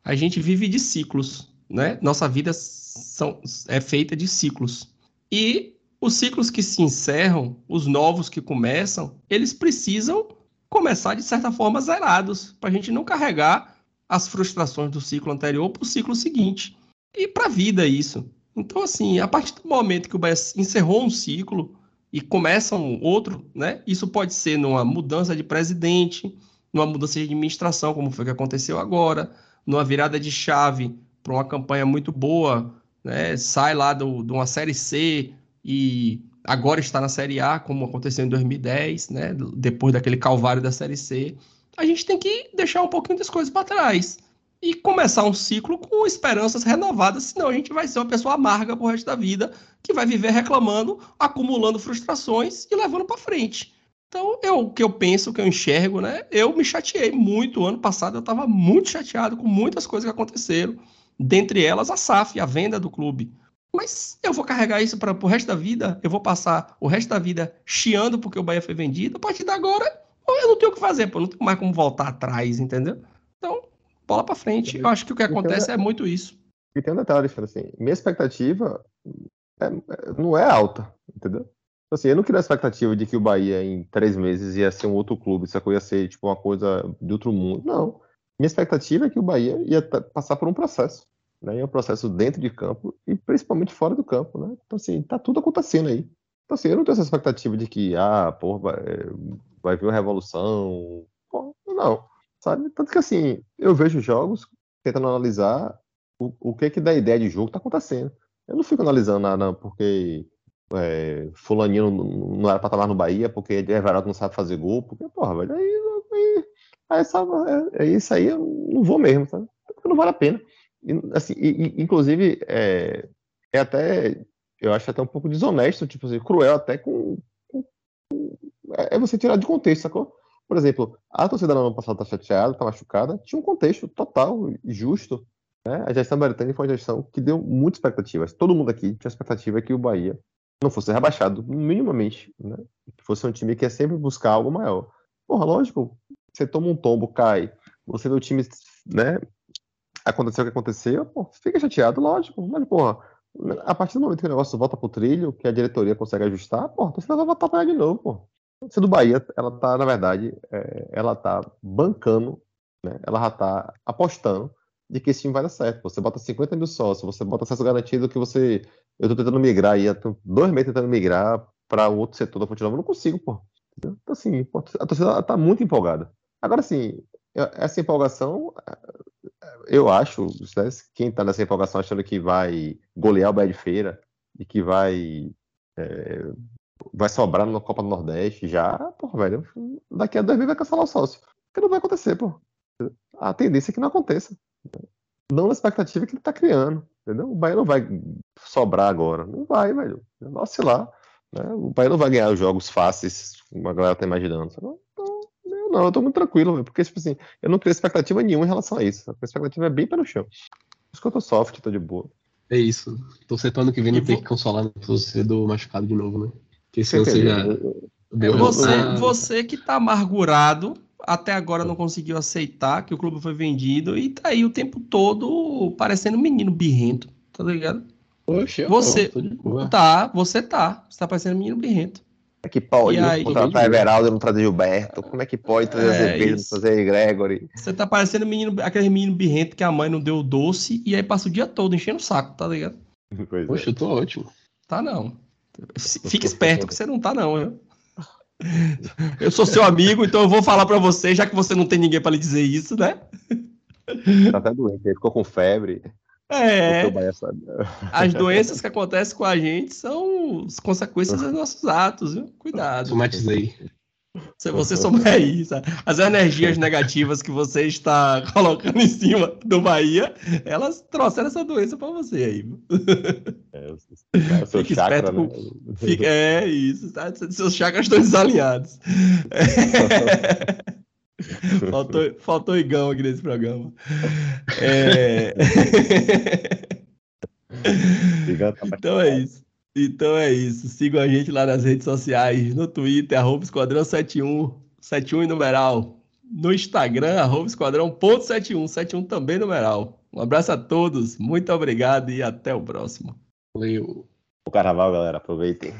A gente vive de ciclos, né? Nossa vida são, é feita de ciclos. E os ciclos que se encerram, os novos que começam, eles precisam começar de certa forma zerados, para a gente não carregar as frustrações do ciclo anterior para o ciclo seguinte. E para a vida isso. Então, assim, a partir do momento que o Bahia encerrou um ciclo e começa um outro, né? Isso pode ser numa mudança de presidente, numa mudança de administração, como foi que aconteceu agora, numa virada de chave para uma campanha muito boa, né? Sai lá do, de uma série C e agora está na série A, como aconteceu em 2010, né? Depois daquele calvário da série C. A gente tem que deixar um pouquinho das coisas para trás e começar um ciclo com esperanças renovadas, senão a gente vai ser uma pessoa amarga pro resto da vida, que vai viver reclamando, acumulando frustrações e levando para frente. Então, eu, o que eu penso, o que eu enxergo, né? Eu me chateei muito. Ano passado eu estava muito chateado com muitas coisas que aconteceram. Dentre elas, a SAF, a venda do clube. Mas eu vou carregar isso para o resto da vida? Eu vou passar o resto da vida chiando porque o Bahia foi vendido? A partir de agora, eu não tenho o que fazer, pô. Não tenho mais como voltar atrás, entendeu? Então, bola para frente. Eu acho que o que acontece é muito isso. E tem um detalhe, assim, minha expectativa é, é, não é alta, entendeu? Assim, eu não queria a expectativa de que o Bahia em três meses ia ser um outro clube, isso ia ser tipo uma coisa de outro mundo. Não. Minha expectativa é que o Bahia ia passar por um processo, né? E um processo dentro de campo e principalmente fora do campo, né? Então assim, tá tudo acontecendo aí. Então assim, eu não tenho essa expectativa de que, ah, porra, vai, vai vir uma revolução. Não sabe? Tanto que assim, eu vejo jogos tentando analisar o, o que que da ideia de jogo tá acontecendo. Eu não fico analisando nada porque é, fulaninho não era pra estar lá no Bahia, porque Everaldo não sabe fazer gol, porque, porra, velho, aí, aí, aí é, é, isso aí eu não vou mesmo, sabe? Porque não vale a pena. E, assim, e, inclusive, é, é até, eu acho até um pouco desonesto, tipo assim, cruel até com, com, com é, é você tirar de contexto, sacou? Por exemplo, a torcida no ano passado está chateada, está machucada, tinha um contexto total e justo. Né? A gestão Baritani foi uma gestão que deu muitas expectativas. Todo mundo aqui tinha expectativa que o Bahia não fosse rebaixado, minimamente. Né? Que fosse um time que ia sempre buscar algo maior. Porra, lógico, você toma um tombo, cai, você vê o time, né? Aconteceu o que aconteceu, fica chateado, lógico. Mas, porra, a partir do momento que o negócio volta pro trilho, que a diretoria consegue ajustar, porra, você vai voltar pra de novo, pô notícia do Bahia, ela tá, na verdade, é, ela tá bancando, né? Ela já tá apostando de que esse time vai dar certo. Você bota 50 mil sócios, você bota acesso garantido que você. Eu tô tentando migrar aí, tô dois meses tentando migrar para outro setor da Fonte Nova, eu não consigo, pô. Então, assim, a torcida tá muito empolgada. Agora, assim, essa empolgação, eu acho, né, quem tá nessa empolgação achando que vai golear o Bahia de Feira e que vai é, vai sobrar na Copa do Nordeste já, porra, velho, daqui a dois meses vai cancelar o sócio. Porque não vai acontecer, pô. A tendência é que não aconteça. Não na expectativa que ele tá criando, entendeu? O Bahia não vai sobrar agora. Não vai, velho. Nossa, lá. Né? O Bahia não vai ganhar os jogos fáceis, como a galera tá imaginando. Então, eu não, eu tô muito tranquilo, velho, porque, tipo assim, eu não crio expectativa nenhuma em relação a isso. A expectativa é bem para o chão. Por isso que eu tô soft, tô de boa. É isso. Tô ano que vem não tem que consolar o torcedor machucado de novo, né? Que se você já. Você, você que tá amargurado, até agora não conseguiu aceitar que o clube foi vendido e tá aí o tempo todo parecendo um menino birrento, tá ligado? Poxa, você tá, você tá, você tá parecendo um menino birrento. Como é que pode aí, contratar Everaldo não trazer Gilberto? Como é que pode trazer é, Azevedo, não trazer Gregory? Você tá parecendo menino, aquele menino birrento que a mãe não deu doce e aí passa o dia todo enchendo o saco, tá ligado? Pois Poxa, é. eu tô ótimo. Tá não. Fique esperto que você não tá, não. Eu, eu sou seu amigo, então eu vou falar para você, já que você não tem ninguém para lhe dizer isso, né? Tá até doente, ele ficou com febre. É. As doenças que acontecem com a gente são as consequências dos nossos atos, viu? Cuidado. Somatizei. Se você souber isso, as energias negativas que você está (laughs) colocando em cima do Bahia, elas trouxeram essa doença para você aí. É, Fique chakra, (laughs) esperto né? com... Fique... É isso, tá? seus chakras estão desalinhados. (laughs) faltou, faltou igão aqui nesse programa. É... então é isso. Então é isso. Sigam a gente lá nas redes sociais, no Twitter, arroba Esquadrão 71, 71 em numeral. No Instagram, arroba Esquadrão ponto 71, 71 também numeral. Um abraço a todos, muito obrigado e até o próximo. Valeu. O carnaval, galera. Aproveitem.